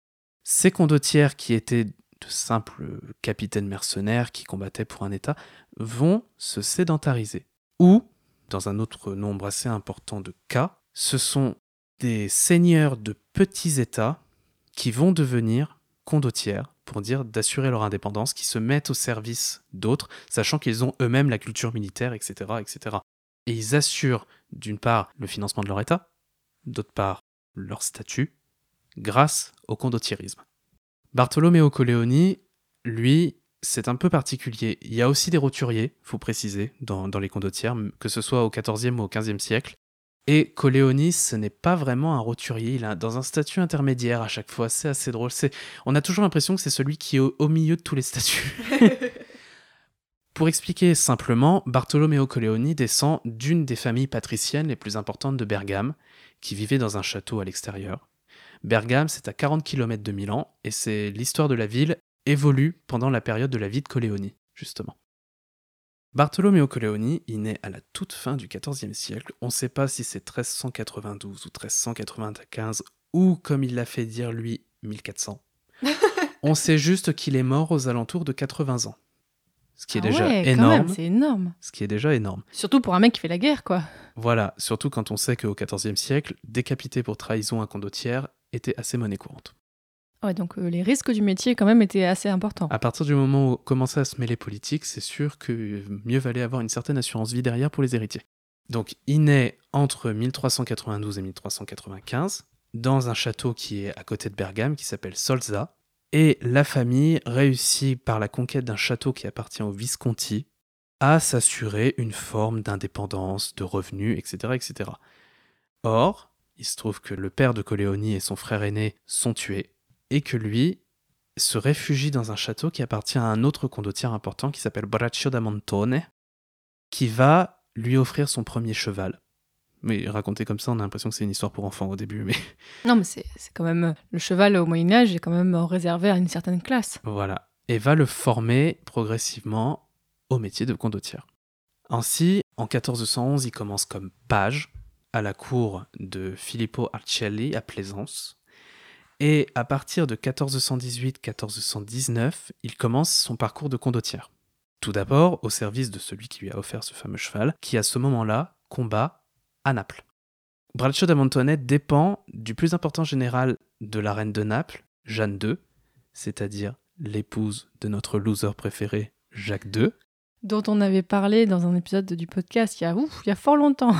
Ces condottières qui étaient de simples capitaines mercenaires qui combattaient pour un État vont se sédentariser. Ou, dans un autre nombre assez important de cas, ce sont des seigneurs de petits États qui vont devenir condottières, pour dire d'assurer leur indépendance, qui se mettent au service d'autres, sachant qu'ils ont eux-mêmes la culture militaire, etc., etc. Et ils assurent, d'une part, le financement de leur État, d'autre part, leur statut, grâce au condottierisme. Bartolomeo Coleoni, lui, c'est un peu particulier. Il y a aussi des roturiers, faut préciser, dans, dans les condottières, que ce soit au XIVe ou au XVe siècle. Et Coleoni, ce n'est pas vraiment un roturier, il est dans un statut intermédiaire à chaque fois, c'est assez drôle. C'est, on a toujours l'impression que c'est celui qui est au, au milieu de tous les statuts. Pour expliquer simplement, Bartolomeo Coleoni descend d'une des familles patriciennes les plus importantes de Bergame, qui vivait dans un château à l'extérieur. Bergame, c'est à 40 km de Milan, et c'est l'histoire de la ville évolue pendant la période de la vie de Coleoni, justement. Bartolomeo Coleoni, il naît à la toute fin du XIVe siècle. On ne sait pas si c'est 1392 ou 1395, ou comme il l'a fait dire lui, 1400. On sait juste qu'il est mort aux alentours de 80 ans. Ce qui est Ah déjà ouais, énorme. même, c'est énorme. Ce qui est déjà énorme. Surtout pour un mec qui fait la guerre, quoi. Voilà, surtout quand on sait qu'au XIVe siècle, décapiter pour trahison un condottière était assez monnaie courante. Ouais, donc euh, les risques du métier, quand même, étaient assez importants. À partir du moment où commençait à se mêler politique, c'est sûr que mieux valait avoir une certaine assurance vie derrière pour les héritiers. Donc il naît entre 1392 et 1395 dans un château qui est à côté de Bergame qui s'appelle Solza. Et la famille réussit par la conquête d'un château qui appartient aux Visconti à s'assurer une forme d'indépendance, de revenus, etc., etc. Or, il se trouve que le père de Coleoni et son frère aîné sont tués, et que lui se réfugie dans un château qui appartient à un autre condottiere important qui s'appelle Braccio da Montone, qui va lui offrir son premier cheval. Mais raconté comme ça, on a l'impression que c'est une histoire pour enfants au début, mais Non, mais c'est quand même. Le cheval au Moyen-Âge est quand même réservé à une certaine classe. Voilà. Et va le former progressivement au métier de condottière. Ainsi, en 1411, il commence comme page à la cour de Filippo Arcelli à Plaisance. Et à partir de 1418-1419, il commence son parcours de condottière. Tout d'abord au service de celui qui lui a offert ce fameux cheval, qui à ce moment-là combat à Naples. Braccio da Montone dépend du plus important général de la reine de Naples, Jeanne II, c'est-à-dire l'épouse de notre loser préféré, Jacques II. Dont on avait parlé dans un épisode du podcast il y a, ouf, il y a fort longtemps.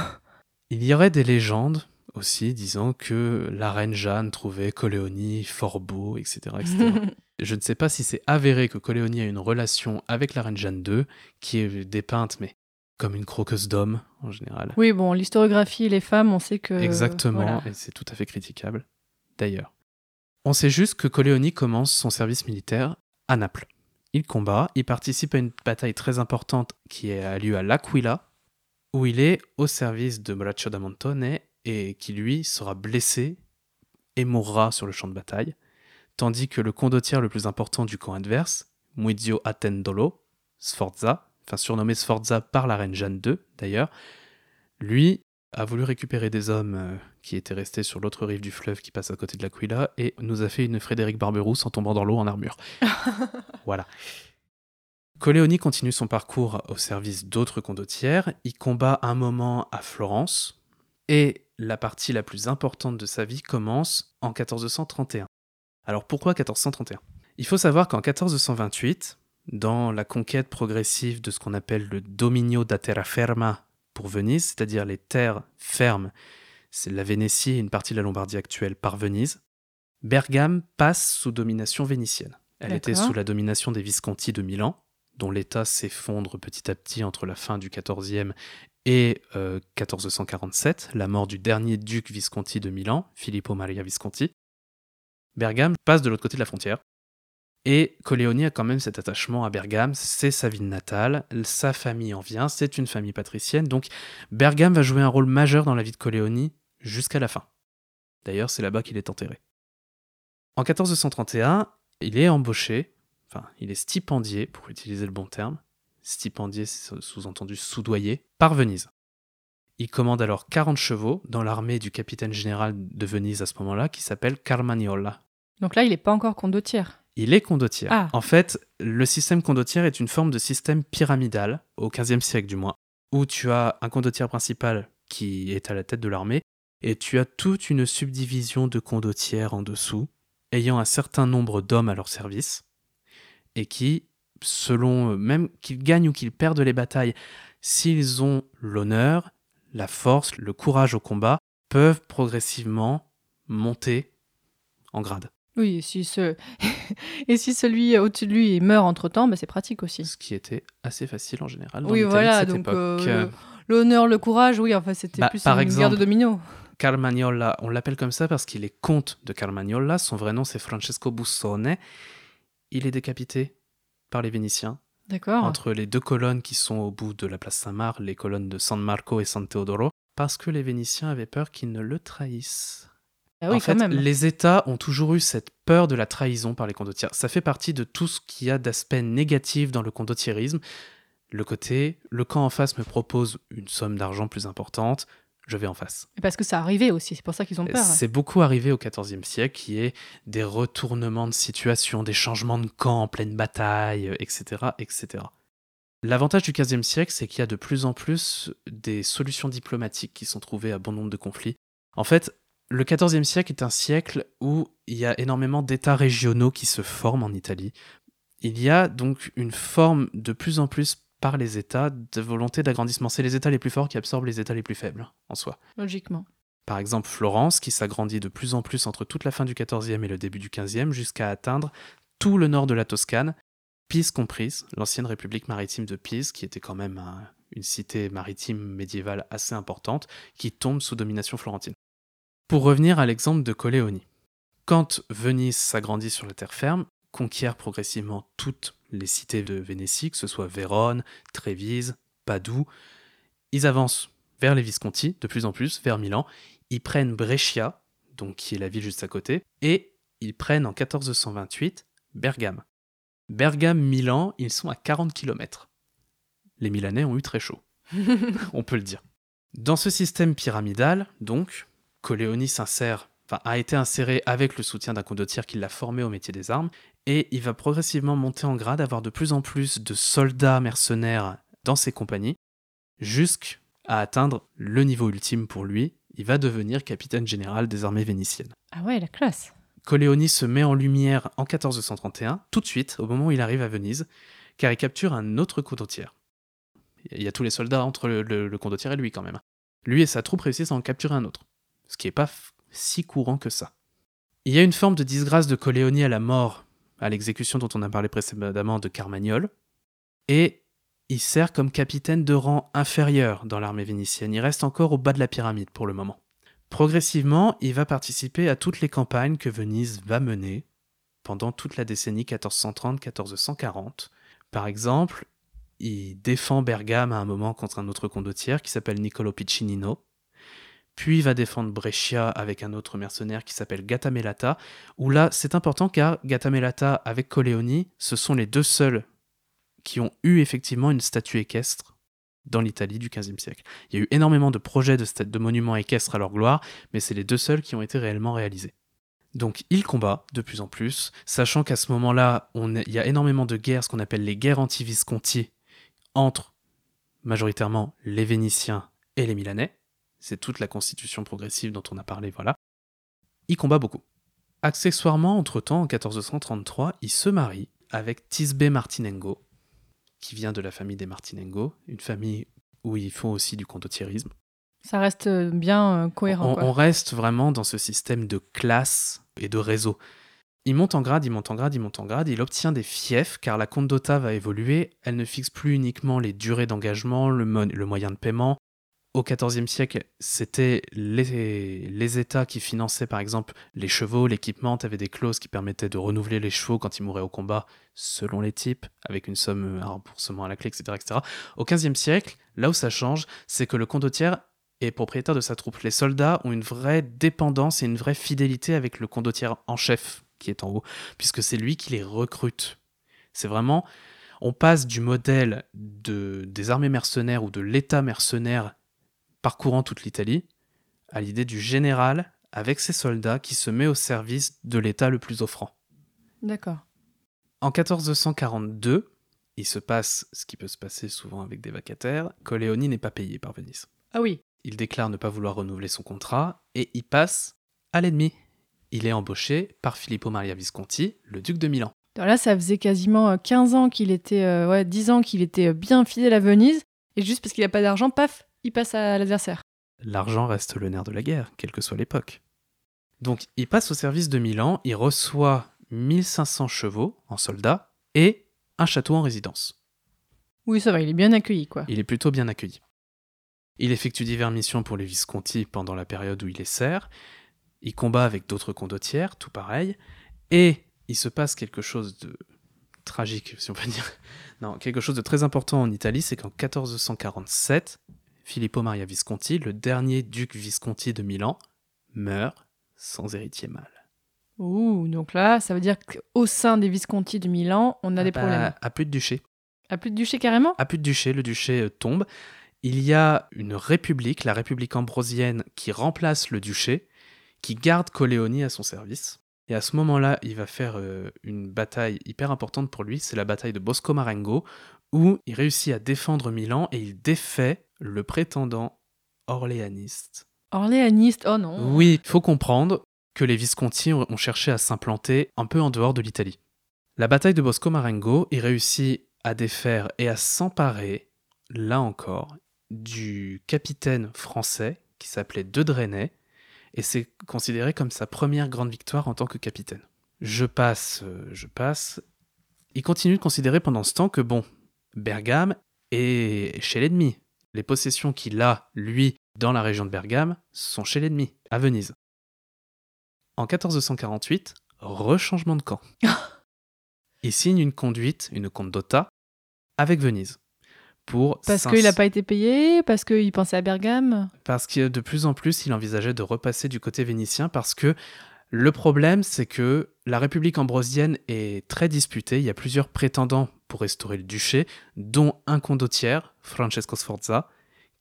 Il y aurait des légendes aussi disant que la reine Jeanne trouvait Coléoni fort beau, etc. etc. Je ne sais pas si c'est avéré que Coléoni a une relation avec la reine Jeanne II, qui est dépeinte, mais comme une croqueuse d'homme en général. oui, bon, l'historiographie et les femmes, on sait que. Exactement, voilà. et c'est tout à fait critiquable, d'ailleurs. On sait juste que Coléoni commence son service militaire à Naples. Il combat, il participe à une bataille très importante qui a lieu à L'Aquila, où il est au service de Braccio da Montone et qui lui sera blessé et mourra sur le champ de bataille, tandis que le condottiere le plus important du camp adverse, Muizio Attendolo, Sforza, enfin surnommé Sforza par la reine Jeanne II d'ailleurs, lui a voulu récupérer des hommes euh, qui étaient restés sur l'autre rive du fleuve qui passe à côté de l'Aquila et nous a fait une Frédéric Barberousse en tombant dans l'eau en armure. voilà. Coléoni continue son parcours au service d'autres condottières. Il combat un moment à Florence et la partie la plus importante de sa vie commence en 1431. Alors pourquoi 1431 Il faut savoir qu'en 1428, dans la conquête progressive de ce qu'on appelle le dominio da terraferma pour Venise, c'est-à-dire les terres fermes, c'est la Vénétie et une partie de la Lombardie actuelle par Venise, Bergame passe sous domination vénitienne. Elle était sous la domination des Visconti de Milan, dont l'État s'effondre petit à petit entre la fin du XIVe et euh, 1447, la mort du dernier duc Visconti de Milan, Filippo Maria Visconti. Bergame passe de l'autre côté de la frontière. Et Coleoni a quand même cet attachement à Bergame, c'est sa ville natale, sa famille en vient, c'est une famille patricienne, donc Bergame va jouer un rôle majeur dans la vie de Coleoni jusqu'à la fin. D'ailleurs, c'est là-bas qu'il est enterré. En 1431, il est embauché, enfin, il est stipendié, pour utiliser le bon terme. Stipendié, sous-entendu soudoyé, par Venise. Il commande alors 40 chevaux dans l'armée du capitaine général de Venise à ce moment-là, qui s'appelle Carmagnola. Donc là, il n'est pas encore condottiere. Il est condottiere. Ah. En fait, le système condottiere est une forme de système pyramidal, au XVe siècle du moins, où tu as un condottiere principal qui est à la tête de l'armée, et tu as toute une subdivision de condottières en dessous, ayant un certain nombre d'hommes à leur service, et qui, selon eux, même qu'ils gagnent ou qu'ils perdent les batailles, s'ils ont l'honneur, la force, le courage au combat, peuvent progressivement monter en grade. Oui, et si, ce... et si celui au-dessus de lui meurt entre-temps, bah, c'est pratique aussi. Ce qui était assez facile en général dans Oui, voilà, de cette donc euh, le- l'honneur, le courage, oui, enfin c'était Bah, plus par une guerre de exemple, domino. Carmagnola, on l'appelle comme ça parce qu'il est comte de Carmagnola, son vrai nom c'est Francesco Bussone. Il est décapité par les Vénitiens D'accord. entre les deux colonnes qui sont au bout de la place Saint-Marc, les colonnes de San Marco et San Teodoro, parce que les Vénitiens avaient peur qu'ils ne le trahissent. Ah oui, en fait, même. les États ont toujours eu cette peur de la trahison par les condottières. Ça fait partie de tout ce qu'il y a d'aspect négatif dans le condottierisme. Le côté, le camp en face me propose une somme d'argent plus importante, je vais en face. Et Parce que ça arrivait aussi, c'est pour ça qu'ils ont peur. C'est beaucoup arrivé au XIVe siècle, qui est des retournements de situation, des changements de camp en pleine bataille, euh, etc. etc. L'avantage du XVe siècle, c'est qu'il y a de plus en plus des solutions diplomatiques qui sont trouvées à bon nombre de conflits. En fait, le XIVe siècle est un siècle où il y a énormément d'États régionaux qui se forment en Italie. Il y a donc une forme de plus en plus par les États de volonté d'agrandissement. C'est les États les plus forts qui absorbent les États les plus faibles en soi. Logiquement. Par exemple, Florence, qui s'agrandit de plus en plus entre toute la fin du XIVe et le début du XVe, jusqu'à atteindre tout le nord de la Toscane, Pise comprise, l'ancienne république maritime de Pise, qui était quand même un- une cité maritime médiévale assez importante, qui tombe sous domination florentine. Pour revenir à l'exemple de Coleoni. Quand Venise s'agrandit sur la terre ferme, conquiert progressivement toutes les cités de Vénétie, que ce soit Vérone, Trévise, Padoue, ils avancent vers les Visconti, de plus en plus, vers Milan, ils prennent Brescia, donc qui est la ville juste à côté, et ils prennent en 1428 Bergame. Bergame-Milan, ils sont à 40 km. Les Milanais ont eu très chaud, on peut le dire. Dans ce système pyramidal, donc, Coleoni s'insère, enfin, a été inséré avec le soutien d'un condottiere qui l'a formé au métier des armes, et il va progressivement monter en grade, avoir de plus en plus de soldats mercenaires dans ses compagnies, jusqu'à atteindre le niveau ultime pour lui, il va devenir capitaine général des armées vénitiennes. Ah ouais, la classe. Coleoni se met en lumière en 1431, tout de suite, au moment où il arrive à Venise, car il capture un autre condottiere. Il y a tous les soldats entre le, le- le condottiere et lui quand même. Lui et sa troupe réussissent à en capturer un autre, ce qui n'est pas si courant que ça. Il y a une forme de disgrâce de Coleoni à la mort, à l'exécution dont on a parlé précédemment de Carmagnole, et il sert comme capitaine de rang inférieur dans l'armée vénitienne. Il reste encore au bas de la pyramide pour le moment. Progressivement, il va participer à toutes les campagnes que Venise va mener pendant toute la décennie 1430-1440. Par exemple, il défend Bergame à un moment contre un autre condottiere qui s'appelle Niccolo Piccinino. Puis va défendre Brescia avec un autre mercenaire qui s'appelle Gattamelata, où là c'est important car Gattamelata avec Coleoni, ce sont les deux seuls qui ont eu effectivement une statue équestre dans l'Italie du XVe siècle. Il y a eu énormément de projets de, monuments équestres à leur gloire, mais c'est les deux seuls qui ont été réellement réalisés. Donc il combat de plus en plus, sachant qu'à ce moment-là, il y a énormément de guerres, ce qu'on appelle les guerres anti-Visconti, entre majoritairement les Vénitiens et les Milanais. C'est toute la constitution progressive dont on a parlé, voilà. Il combat beaucoup. Accessoirement, entre-temps, en 1433, il se marie avec Tisbe Martinengo, qui vient de la famille des Martinengo, une famille où ils font aussi du condottierisme. Ça reste euh, bien euh, cohérent. On, quoi. on reste vraiment dans ce système de classe et de réseau. Il monte en grade, il monte en grade, il monte en grade, il obtient des fiefs car la compte va évoluer. Elle ne fixe plus uniquement les durées d'engagement, le moyen de paiement. Au XIVe siècle, c'était les, États qui finançaient par exemple les chevaux, l'équipement. Tu avais des clauses qui permettaient de renouveler les chevaux quand ils mouraient au combat selon les types, avec une somme, un remboursement à la clé, etc. etc. Au XVe siècle, là où ça change, c'est que le condottière est propriétaire de sa troupe. Les soldats ont une vraie dépendance et une vraie fidélité avec le condottière en chef qui est en haut, puisque c'est lui qui les recrute. C'est vraiment, on passe du modèle de, des armées mercenaires ou de l'état mercenaire parcourant toute l'Italie à l'idée du général avec ses soldats qui se met au service de l'état le plus offrant. D'accord. En 1442, il se passe ce qui peut se passer souvent avec des vacataires, Coleoni n'est pas payé par Venise. Ah oui. Il déclare ne pas vouloir renouveler son contrat et il passe à l'ennemi. Il est embauché par Filippo Maria Visconti, le duc de Milan. Alors là, ça faisait quasiment euh, 15 ans qu'il était, euh, ouais, 10 ans qu'il était euh, bien fidèle à Venise. Et juste parce qu'il n'a pas d'argent, paf, il passe à l'adversaire. L'argent reste le nerf de la guerre, quelle que soit l'époque. Donc il passe au service de Milan, il reçoit 1500 chevaux en soldats et un château en résidence. Oui, ça va, il est bien accueilli, quoi. Il est plutôt bien accueilli. Il effectue diverses missions pour les Visconti pendant la période où il est serre. Il combat avec d'autres condottières, tout pareil. Et il se passe quelque chose de tragique, si on peut dire. Non, quelque chose de très important en Italie, c'est qu'en 1447, Filippo Maria Visconti, le dernier duc Visconti de Milan, meurt sans héritier mâle. Ouh, donc là, ça veut dire qu'au sein des Visconti de Milan, on a des Bah, problèmes. À plus de duché. À plus de duché carrément? À plus de duché, le duché euh, tombe. Il y a une république, la république ambrosienne, qui remplace le duché, qui garde Coleoni à son service. Et à ce moment-là, il va faire euh, une bataille hyper importante pour lui, c'est la bataille de Bosco Marengo, où il réussit à défendre Milan et il défait le prétendant orléaniste. Orléaniste, oh non. Oui, il faut comprendre que les Visconti ont cherché à s'implanter un peu en dehors de l'Italie. La bataille de Bosco Marengo, il réussit à défaire et à s'emparer, là encore, du capitaine français qui s'appelait De Drenay, et c'est considéré comme sa première grande victoire en tant que capitaine. Je passe, euh, je passe. Il continue de considérer pendant ce temps que, bon, Bergame est chez l'ennemi. Les possessions qu'il a, lui, dans la région de Bergame, sont chez l'ennemi, à Venise. En 1448, rechangement de camp. Il signe une conduite, une condotta, avec Venise. Pour Parce qu'il n'a pas été payé, parce qu'il pensait à Bergame? parce que de plus en plus, il envisageait de repasser du côté vénitien parce que le problème, c'est que la République ambrosienne est très disputée. Il y a plusieurs prétendants pour restaurer le duché, dont un condottière, Francesco Sforza,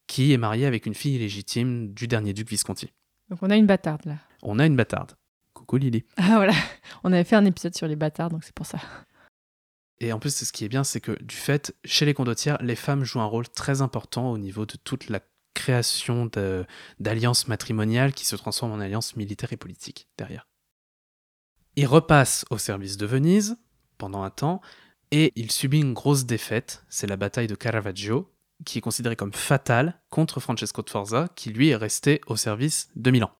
qui est marié avec une fille illégitime du dernier duc Visconti. Donc on a une bâtarde là. On a une bâtarde. Coucou Lily. Ah voilà, on avait fait un épisode sur les bâtards, donc c'est pour ça. Et en plus, ce qui est bien, c'est que du fait, chez les condottières, les femmes jouent un rôle très important au niveau de toute la création d'alliances matrimoniales qui se transforment en alliances militaires et politiques derrière. Il repasse au service de Venise pendant un temps et il subit une grosse défaite, c'est la bataille de Caravaggio, qui est considérée comme fatale contre Francesco Sforza, qui lui est resté au service de Milan.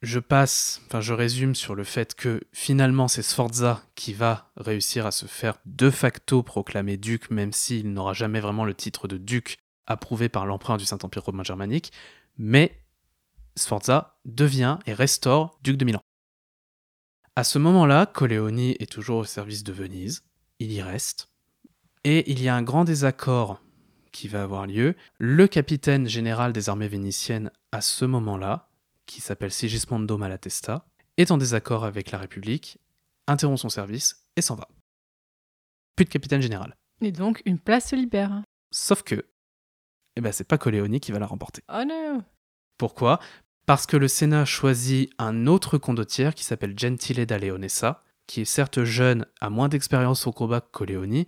Je passe, enfin je résume sur le fait que finalement c'est Sforza qui va réussir à se faire de facto proclamer duc, même s'il n'aura jamais vraiment le titre de duc approuvé par l'empereur du Saint-Empire romain germanique, mais Sforza devient et restaure duc de Milan. À ce moment-là, Coleoni est toujours au service de Venise, il y reste, et il y a un grand désaccord qui va avoir lieu. Le capitaine général des armées vénitiennes à ce moment-là, qui s'appelle Sigismondo Malatesta, est en désaccord avec la République, interrompt son service et s'en va. Plus de capitaine général. Et donc une place se libère. Sauf que, eh ben, c'est pas Coleoni qui va la remporter. Oh non Pourquoi? Parce que le Sénat choisit un autre condottière qui s'appelle Gentile da Leonessa, qui est certes jeune, a moins d'expérience au combat que Coleoni,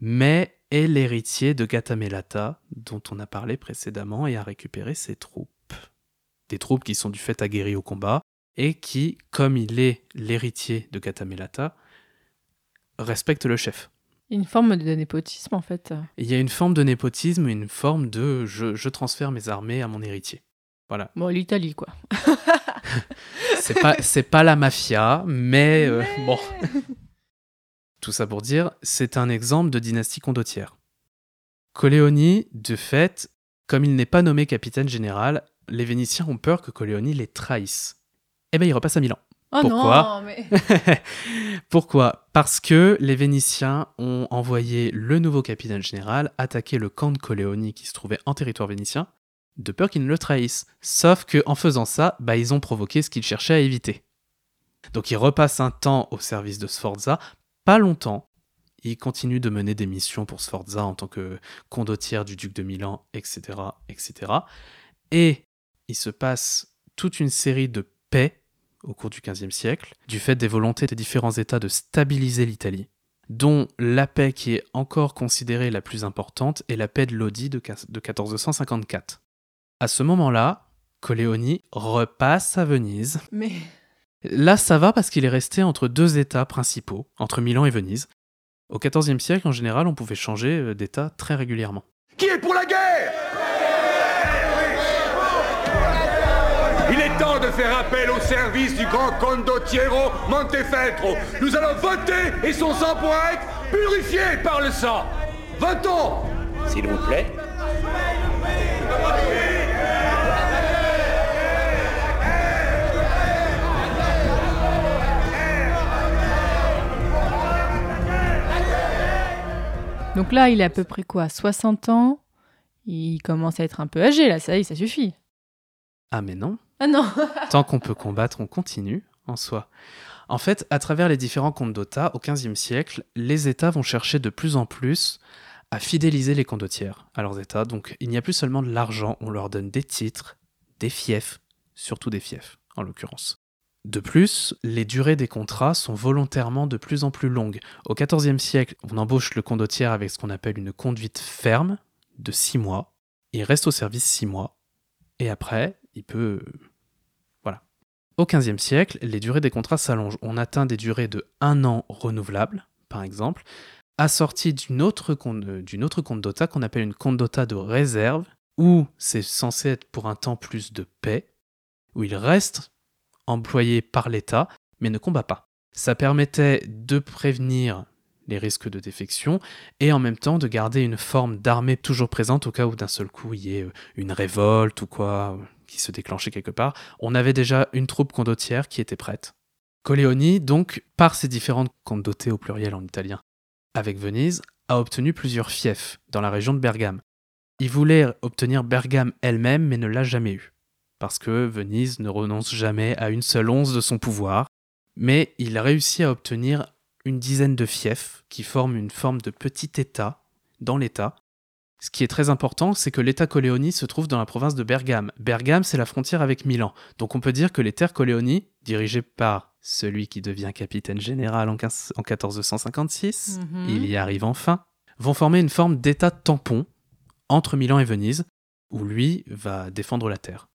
mais est l'héritier de Gatamelata, dont on a parlé précédemment, et a récupéré ses troupes. Des troupes qui sont du fait aguerries au combat, et qui, comme il est l'héritier de Catamelata, respecte le chef. Une forme de népotisme, en fait. Il y a une forme de népotisme, une forme de je, je transfère mes armées à mon héritier. Voilà. Bon, l'Italie, quoi. C'est pas, c'est pas la mafia, mais, euh, bon. Tout ça pour dire, c'est un exemple de dynastie condottière. Coléoni, de fait, comme il n'est pas nommé capitaine général, les Vénitiens ont peur que Coléoni les trahisse. Eh bien, il repasse à Milan. Oh Pourquoi non, mais... Pourquoi? Parce que les Vénitiens ont envoyé le nouveau capitaine général attaquer le camp de Coléoni qui se trouvait en territoire vénitien, de peur qu'il ne le trahisse. Sauf que en faisant ça, bah, ils ont provoqué ce qu'ils cherchaient à éviter. Donc il repasse un temps au service de Sforza, pas longtemps. Il continue de mener des missions pour Sforza en tant que condottière du duc de Milan, etc., etc. Et il se passe toute une série de paix au cours du XVe siècle, du fait des volontés des différents États de stabiliser l'Italie, dont la paix qui est encore considérée la plus importante est la paix de Lodi de 1454. À ce moment-là, Coléoni repasse à Venise. mais... Là, ça va parce qu'il est resté entre deux États principaux, entre Milan et Venise. Au XIVe siècle, en général, on pouvait changer euh, d'État très régulièrement. Qui est pour la guerre? Il est temps de faire appel au service du grand condottiero Montefeltro. Nous allons voter et son sang pourra être purifié par le sang. Votons S'il vous plaît. Donc là, il est à peu près quoi 60 ans? Il commence à être un peu âgé, là, ça y est, ça suffit. Ah mais non, Ah non tant qu'on peut combattre, on continue en soi. En fait, à travers les différents comptes d'État, au XVe siècle, les États vont chercher de plus en plus à fidéliser les condottières à leurs États. Donc il n'y a plus seulement de l'argent, on leur donne des titres, des fiefs, surtout des fiefs en l'occurrence. De plus, les durées des contrats sont volontairement de plus en plus longues. Au XIVe siècle, on embauche le condottière avec ce qu'on appelle une conduite ferme de 6 mois. Il reste au service 6 mois. Et après, il peut voilà. Au XVe siècle, les durées des contrats s'allongent. On atteint des durées de un an renouvelables, par exemple, assorties d'une autre, euh, d'une autre qu'on appelle une condota de réserve, où c'est censé être pour un temps plus de paix, où il reste employé par l'État, mais ne combat pas. Ça permettait de prévenir les risques de défection et en même temps de garder une forme d'armée toujours présente au cas où d'un seul coup il y ait euh, une révolte ou quoi euh, qui se déclenchait quelque part. On avait déjà une troupe condottière qui était prête. Coleoni, donc, par ses différentes condotées au pluriel en italien, avec Venise, a obtenu plusieurs fiefs dans la région de Bergame. Il voulait obtenir Bergame elle-même, mais ne l'a jamais eu, parce que Venise ne renonce jamais à une seule once de son pouvoir, mais il a réussi à obtenir une dizaine de fiefs qui forment une forme de petit État dans l'État. Ce qui est très important, c'est que l'État Coléoni se trouve dans la province de Bergame. Bergame, c'est la frontière avec Milan. Donc on peut dire que les terres Coléoni, dirigées par celui qui devient capitaine général en, 15 en 1456, Mhm. il y arrive enfin, vont former une forme d'État tampon entre Milan et Venise, où lui va défendre la terre.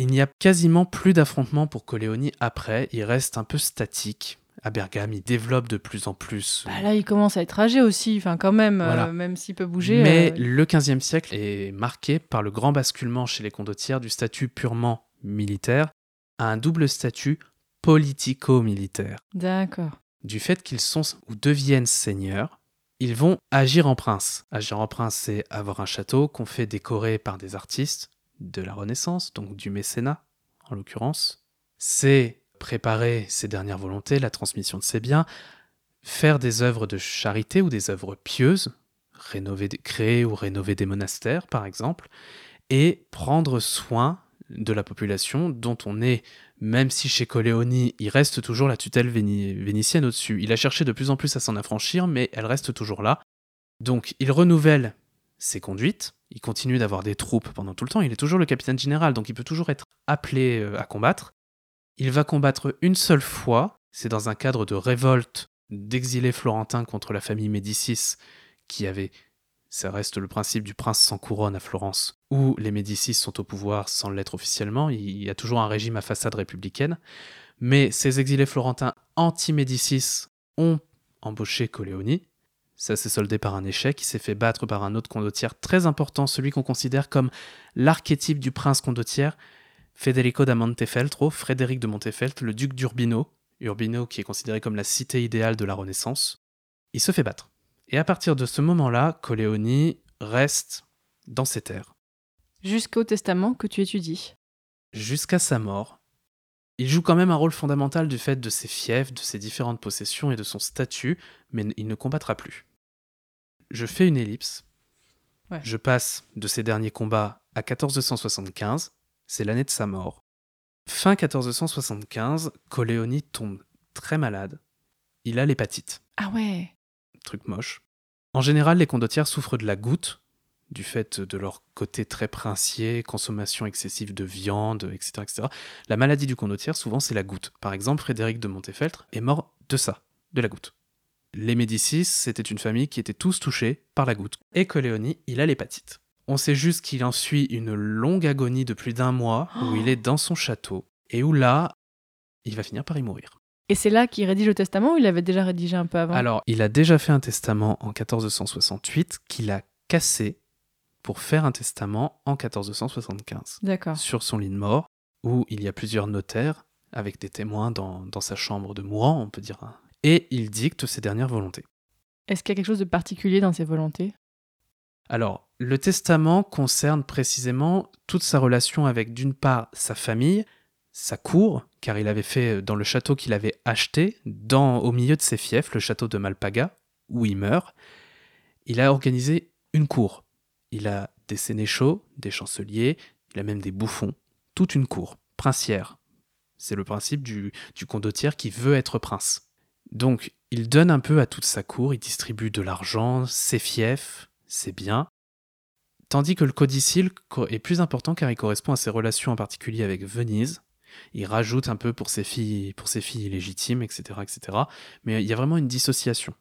Il n'y a quasiment plus d'affrontements pour Coléoni après, il reste un peu statique. À Bergame, il développe de plus en plus. Bah Là, il commence à être âgé aussi, enfin quand même, euh, même s'il peut bouger. Mais euh, le XVe siècle est marqué par le grand basculement chez les condottières du statut purement militaire à un double statut politico-militaire. D'accord. Du fait qu'ils sont ou deviennent seigneurs, ils vont agir en prince. Agir en prince, c'est avoir un château qu'on fait décorer par des artistes de la Renaissance, donc du mécénat en l'occurrence. C'est préparer ses dernières volontés, la transmission de ses biens, faire des œuvres de charité ou des œuvres pieuses, rénover, créer ou rénover des monastères par exemple, et prendre soin de la population dont on est, même si chez Coleoni, il reste toujours la tutelle véni- vénitienne au-dessus. Il a cherché de plus en plus à s'en affranchir, mais elle reste toujours là. Donc il renouvelle ses conduites, il continue d'avoir des troupes pendant tout le temps, il est toujours le capitaine général, donc il peut toujours être appelé euh, à combattre. Il va combattre une seule fois, c'est dans un cadre de révolte d'exilés florentins contre la famille Médicis qui avait Ça reste le principe du prince sans couronne à Florence, où les Médicis sont au pouvoir sans l'être officiellement. Il y a toujours un régime à façade républicaine. Mais ces exilés florentins anti-Médicis ont embauché Coleoni. Ça s'est soldé par un échec. Il s'est fait battre par un autre condottiere très important, celui qu'on considère comme l'archétype du prince condottiere, Federico da Montefeltro, Frédéric de Montefeltro, le duc d'Urbino. Urbino qui est considéré comme la cité idéale de la Renaissance. Il se fait battre. Et à partir de ce moment-là, Coleoni reste dans ses terres. Jusqu'au testament que tu étudies. Jusqu'à sa mort. Il joue quand même un rôle fondamental du fait de ses fiefs, de ses différentes possessions et de son statut, mais il ne combattra plus. Je fais une ellipse. Ouais. Je passe de ses derniers combats à 1475, c'est l'année de sa mort. Fin 1475, Coleoni tombe très malade. Il a l'hépatite Ah ouais. truc moche. En général, les condottières souffrent de la goutte, du fait de leur côté très princier, consommation excessive de viande, etc. etc. La maladie du condottière, souvent, c'est la goutte. Par exemple, Frédéric de Montefeltre est mort de ça, de la goutte. Les Médicis, c'était une famille qui était tous touchés par la goutte. Et Coleoni, il a l'hépatite. On sait juste qu'il en suit une longue agonie de plus d'un mois, où il est dans son château, et où là, il va finir par y mourir. Et c'est là qu'il rédige le testament ou il avait déjà rédigé un peu avant? Alors, il a déjà fait un testament en 1468 qu'il a cassé pour faire un testament en 1475 D'accord. sur son lit de mort, où il y a plusieurs notaires avec des témoins dans, dans sa chambre de mourant, on peut dire. Et il dicte ses dernières volontés. Est-ce qu'il y a quelque chose de particulier dans ses volontés? Alors, le testament concerne précisément toute sa relation avec, d'une part, sa famille, sa cour, car il avait fait dans le château qu'il avait acheté, dans, au milieu de ses fiefs, le château de Malpaga, où il meurt. Il a organisé une cour. Il a des sénéchaux, des chanceliers, il a même des bouffons, toute une cour, princière. C'est le principe du, du condottière qui veut être prince. Donc, il donne un peu à toute sa cour, il distribue de l'argent, ses fiefs, ses biens, tandis que le codicile co- est plus important car il correspond à ses relations en particulier avec Venise. Il rajoute un peu pour ses filles, pour ses filles illégitimes, etc., etc. Mais il y a vraiment une dissociation.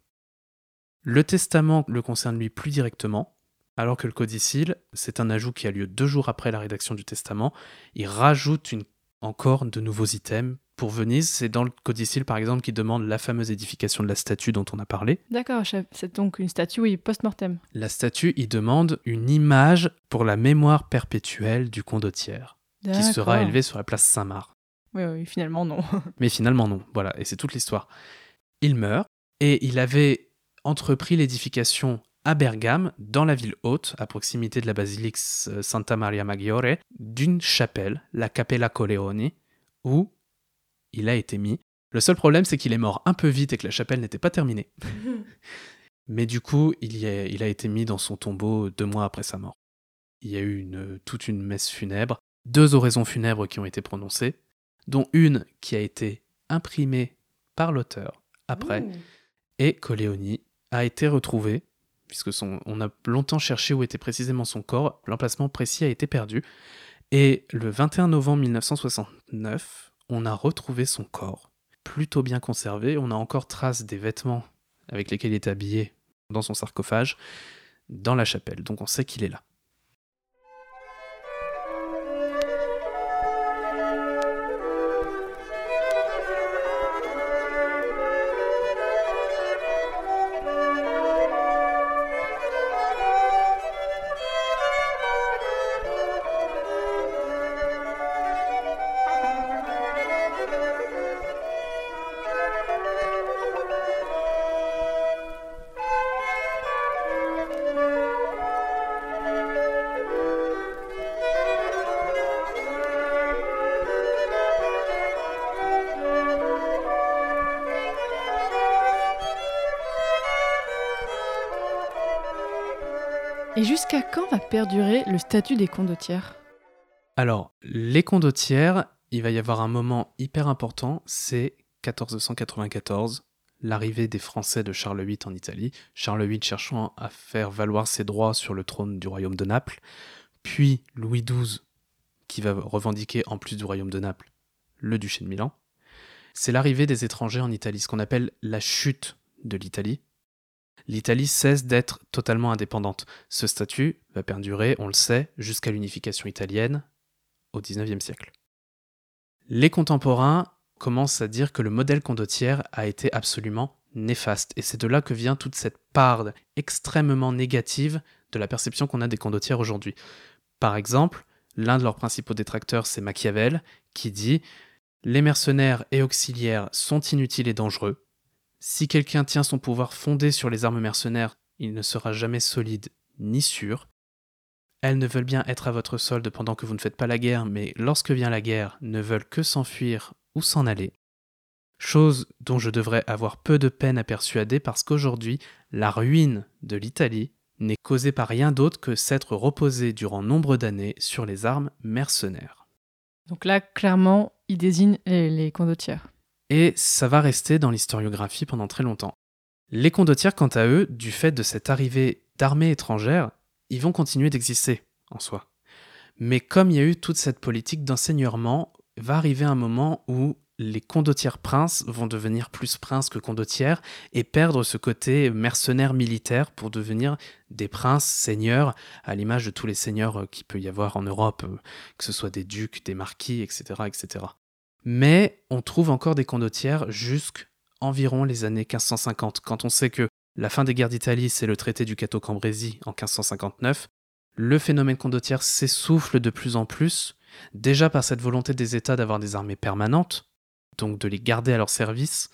Le testament le concerne lui plus directement, alors que le codicile, c'est un ajout qui a lieu deux jours après la rédaction du testament. Il rajoute une- encore de nouveaux items. Pour Venise, c'est dans le codicile, par exemple, qui demande la fameuse édification de la statue dont on a parlé. D'accord, chef. c'est donc une statue, oui, post-mortem. La statue, il demande une image pour la mémoire perpétuelle du condottière, qui sera élevée sur la place Saint-Marc. Oui, oui, finalement, non. Mais finalement, non. Voilà, et c'est toute l'histoire. Il meurt, et il avait entrepris l'édification à Bergame, dans la ville haute, à proximité de la basilique euh, Santa Maria Maggiore, d'une chapelle, la Cappella Coleoni, où il a été mis. Le seul problème, c'est qu'il est mort un peu vite et que la chapelle n'était pas terminée. Mais du coup, il, y a, il a été mis dans son tombeau deux mois après sa mort. Il y a eu une, toute une messe funèbre, deux oraisons funèbres qui ont été prononcées, dont une qui a été imprimée par l'auteur après, et Coleoni a été retrouvé, puisque on a longtemps cherché où était précisément son corps, l'emplacement précis a été perdu, et le 21 novembre 1969, on a retrouvé son corps, plutôt bien conservé, on a encore trace des vêtements avec lesquels il est habillé dans son sarcophage, dans la chapelle, donc on sait qu'il est là. Le statut des condottières Alors, les condottières, il va y avoir un moment hyper important, c'est 1494, l'arrivée des Français de Charles VIII en Italie, Charles VIII cherchant à faire valoir ses droits sur le trône du royaume de Naples, puis Louis XII qui va revendiquer en plus du royaume de Naples le duché de Milan. C'est l'arrivée des étrangers en Italie, ce qu'on appelle la chute de l'Italie. l'Italie cesse d'être totalement indépendante. Ce statut va perdurer, on le sait, jusqu'à l'unification italienne au XIXe siècle. Les contemporains commencent à dire que le modèle condottière a été absolument néfaste, et c'est de là que vient toute cette part extrêmement négative de la perception qu'on a des condottières aujourd'hui. Par exemple, l'un de leurs principaux détracteurs, c'est Machiavel, qui dit Les mercenaires et auxiliaires sont inutiles et dangereux. Si quelqu'un tient son pouvoir fondé sur les armes mercenaires, il ne sera jamais solide ni sûr. Elles ne veulent bien être à votre solde pendant que vous ne faites pas la guerre, mais lorsque vient la guerre, ne veulent que s'enfuir ou s'en aller. Chose dont je devrais avoir peu de peine à persuader parce qu'aujourd'hui, la ruine de l'Italie n'est causée par rien d'autre que s'être reposée durant nombre d'années sur les armes mercenaires. Donc là, clairement, il désigne les, condottières. Et ça va rester dans l'historiographie pendant très longtemps. Les condottières, quant à eux, du fait de cette arrivée d'armées étrangères, ils vont continuer d'exister en soi. Mais comme il y a eu toute cette politique d'enseignement, va arriver un moment où les condottières princes vont devenir plus princes que condottières et perdre ce côté mercenaire militaire pour devenir des princes seigneurs, à l'image de tous les seigneurs qu'il peut y avoir en Europe, que ce soit des ducs, des marquis, etc. etc. Mais on trouve encore des condottières jusqu'environ les années 1550, quand on sait que la fin des guerres d'Italie, c'est le traité du Cato Cambrésis en 1559, le phénomène condottière s'essouffle de plus en plus, déjà par cette volonté des États d'avoir des armées permanentes, donc de les garder à leur service,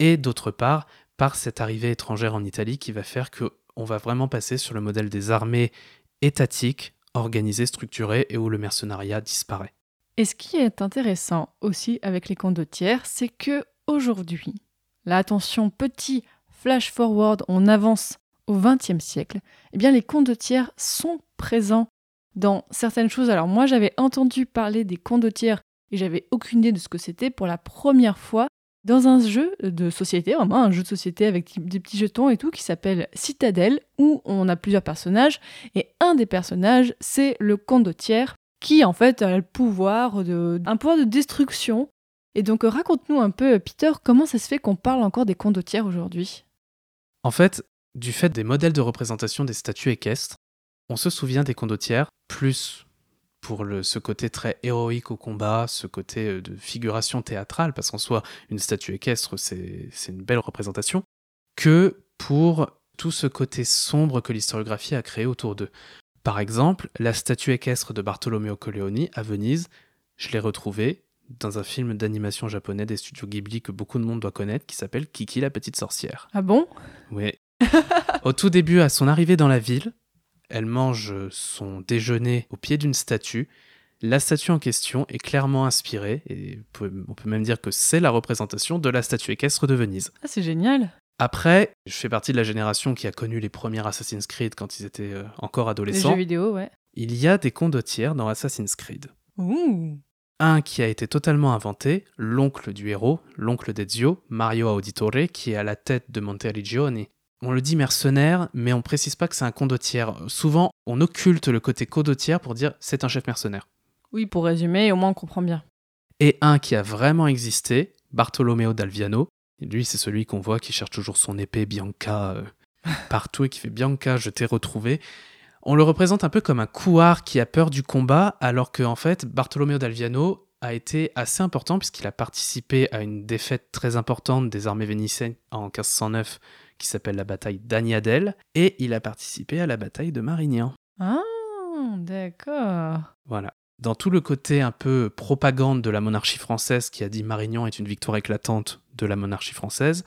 et d'autre part par cette arrivée étrangère en Italie qui va faire que on va vraiment passer sur le modèle des armées étatiques, organisées, structurées et où le mercenariat disparaît. Et ce qui est intéressant aussi avec les condottières, c'est que aujourd'hui, là attention, petit flash forward, on avance au XXe siècle, eh bien les condottières sont présents dans certaines choses. Alors moi j'avais entendu parler des condottières et j'avais aucune idée de ce que c'était pour la première fois dans un jeu de société, vraiment un jeu de société avec des petits jetons et tout, qui s'appelle Citadelle, où on a plusieurs personnages, et un des personnages, c'est le condottière, qui en fait a le pouvoir un pouvoir de destruction. Et donc raconte-nous un peu, Peter, comment ça se fait qu'on parle encore des condottières aujourd'hui? En fait, du fait des modèles de représentation des statues équestres, on se souvient des condottières plus pour ce côté très héroïque au combat, ce côté euh, de figuration théâtrale, parce qu'en soi, une statue équestre, c'est une belle représentation, que pour tout ce côté sombre que l'historiographie a créé autour d'eux. Par exemple, la statue équestre de Bartolomeo Colleoni à Venise, je l'ai retrouvée dans un film d'animation japonais des studios Ghibli que beaucoup de monde doit connaître, qui s'appelle Kiki la petite sorcière. Ah bon? Oui. Au tout début, à son arrivée dans la ville, elle mange son déjeuner au pied d'une statue. La statue en question est clairement inspirée, et on peut même dire que c'est la représentation de la statue équestre de Venise. Ah, c'est génial Après, je fais partie de la génération qui a connu les premiers Assassin's Creed quand ils étaient euh, encore adolescents. Les jeux vidéo, ouais. Il y a des condottières dans Assassin's Creed. Ouh un qui a été totalement inventé, l'oncle du héros, l'oncle d'Ezio, Mario Auditore, qui est à la tête de Monteriggioni, on le dit mercenaire, mais on précise pas que c'est un condottière. Souvent, on occulte le côté condottière pour dire c'est un chef mercenaire. Oui, pour résumer, au moins on comprend bien. Et un qui a vraiment existé, Bartolomeo d'Alviano. Lui, c'est celui qu'on voit qui cherche toujours son épée Bianca euh, partout et qui fait Bianca, je t'ai retrouvé. On le représente un peu comme un couard qui a peur du combat, alors qu'en en fait, Bartolomeo d'Alviano a été assez important puisqu'il a participé à une défaite très importante des armées vénitiennes en 1509 qui s'appelle la bataille d'Agnadel, et il a participé à la bataille de Marignan. Ah, d'accord. Voilà. Dans tout le côté un peu propagande de la monarchie française qui a dit Marignan est une victoire éclatante de la monarchie française,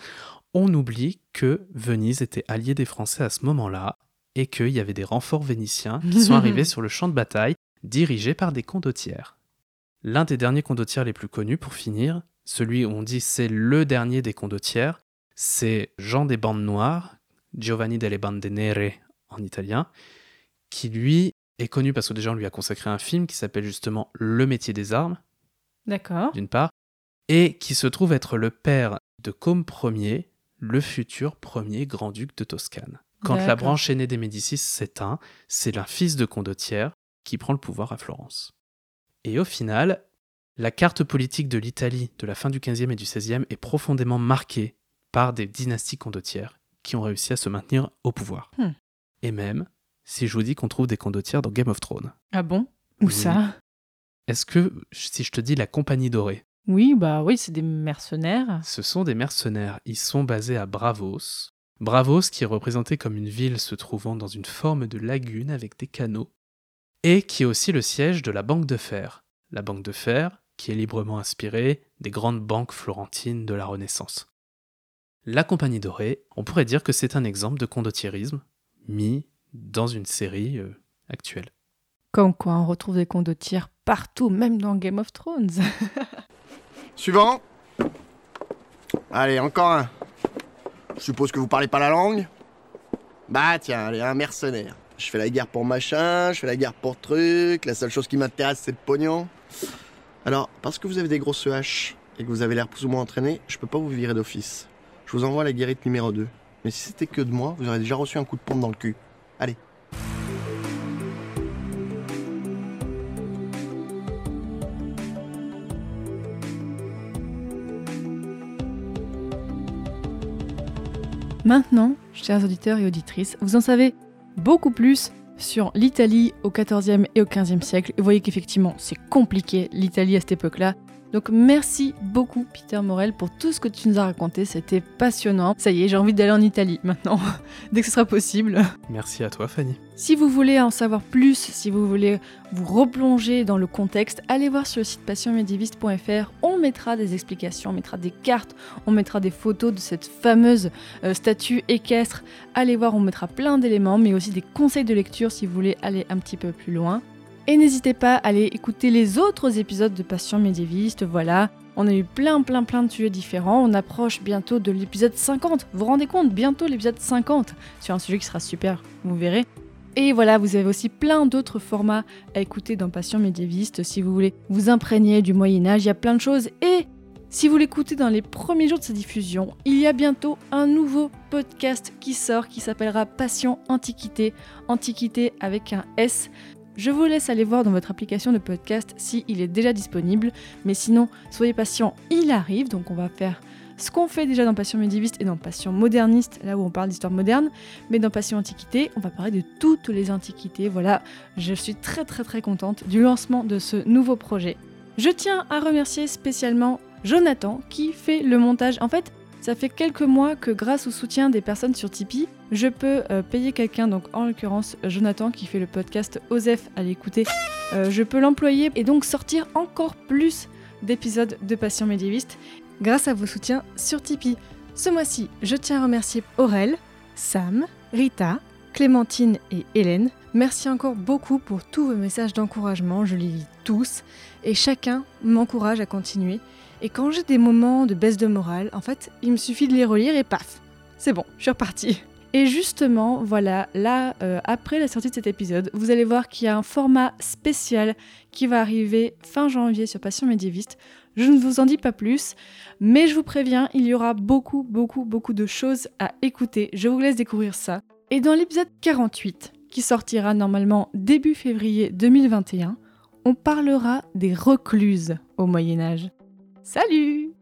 on oublie que Venise était alliée des Français à ce moment-là et qu'il y avait des renforts vénitiens qui sont arrivés sur le champ de bataille dirigés par des condottières. L'un des derniers condottières les plus connus, pour finir, celui où on dit c'est le dernier des condottières, c'est Jean des bandes noires, Giovanni delle bande nere en italien, qui lui est connu parce que déjà on lui a consacré un film qui s'appelle justement Le métier des armes. D'accord. D'une part, et qui se trouve être le père de Côme Ier, le futur premier grand-duc de Toscane. Quand la branche aînée des Médicis s'éteint, c'est un fils de condottière qui prend le pouvoir à Florence. Et au final, la carte politique de l'Italie de la fin du XVe et du XVIe est profondément marquée par des dynasties condottières qui ont réussi à se maintenir au pouvoir. Hmm. Et même si je vous dis qu'on trouve des condottières dans Game of Thrones. Ah bon? Où Oui. ça? Est-ce que si je te dis la Compagnie Dorée, Oui, bah oui, c'est des mercenaires. ce sont des mercenaires. Ils sont basés à Bravos. Bravos qui est représenté comme une ville se trouvant dans une forme de lagune avec des canaux. Et qui est aussi le siège de la Banque de Fer. La Banque de Fer qui est librement inspirée des grandes banques florentines de la Renaissance. La Compagnie Dorée, on pourrait dire que c'est un exemple de condottierisme mis dans une série euh, actuelle. Comme quoi, on retrouve des condottières partout, même dans Game of Thrones. Suivant. Allez, encore un. Je suppose que vous parlez pas la langue Bah tiens, allez, un mercenaire. Je fais la guerre pour machin, je fais la guerre pour truc, la seule chose qui m'intéresse c'est le pognon. Alors, parce que vous avez des grosses haches et que vous avez l'air plus ou moins entraîné, je peux pas vous virer d'office. Je vous envoie la guérite numéro 2. Mais si c'était que de moi, vous aurez déjà reçu un coup de pompe dans le cul. Allez. Maintenant, chers auditeurs et auditrices, vous en savez beaucoup plus sur l'Italie au XIVe et au XVe siècle. Vous voyez qu'effectivement, c'est compliqué l'Italie à cette époque-là. Donc merci beaucoup Peter Morel pour tout ce que tu nous as raconté, c'était passionnant. Ça y est, j'ai envie d'aller en Italie maintenant, dès que ce sera possible. Merci à toi Fanny. Si vous voulez en savoir plus, si vous voulez vous replonger dans le contexte, allez voir sur le site passionmédiéviste.fr. On mettra des explications, on mettra des cartes, on mettra des photos de cette fameuse euh, statue équestre. Allez voir, on mettra plein d'éléments, mais aussi des conseils de lecture si vous voulez aller un petit peu plus loin. Et n'hésitez pas à aller écouter les autres épisodes de Passion médiéviste. Voilà, on a eu plein, plein, plein de sujets différents. On approche bientôt de l'épisode 50. Vous vous rendez compte Bientôt l'épisode 50 sur un sujet qui sera super, vous verrez. Et voilà, vous avez aussi plein d'autres formats à écouter dans Passion médiéviste si vous voulez vous imprégner du Moyen-Âge. Il y a plein de choses. Et si vous l'écoutez dans les premiers jours de sa diffusion, il y a bientôt un nouveau podcast qui sort qui s'appellera Passion Antiquité. Antiquité avec un S. Je vous laisse aller voir dans votre application de podcast si il est déjà disponible, mais sinon, soyez patient, il arrive, donc on va faire ce qu'on fait déjà dans Passion médiéviste et dans Passion moderniste, là où on parle d'histoire moderne, mais dans Passion antiquité, on va parler de toutes les antiquités. Voilà, je suis très très très contente du lancement de ce nouveau projet. Je tiens à remercier spécialement Jonathan qui fait le montage. En fait, ça fait quelques mois que grâce au soutien des personnes sur Tipeee, je peux euh, payer quelqu'un, donc en l'occurrence Jonathan qui fait le podcast Osef à l'écouter, euh, je peux l'employer et donc sortir encore plus d'épisodes de Passion médiéviste grâce à vos soutiens sur Tipeee. Ce mois-ci, je tiens à remercier Aurel, Sam, Rita, Clémentine et Hélène. Merci encore beaucoup pour tous vos messages d'encouragement, je les lis tous et chacun m'encourage à continuer. Et quand j'ai des moments de baisse de morale, en fait, il me suffit de les relire et paf, c'est bon, je suis repartie. Et justement, voilà, là, euh, après la sortie de cet épisode, vous allez voir qu'il y a un format spécial qui va arriver fin janvier sur Passion médiéviste. Je ne vous en dis pas plus, mais je vous préviens, il y aura beaucoup, beaucoup, beaucoup de choses à écouter. Je vous laisse découvrir ça. Et dans l'épisode 48, qui sortira normalement début février 2021, on parlera des recluses au Moyen Âge. Salut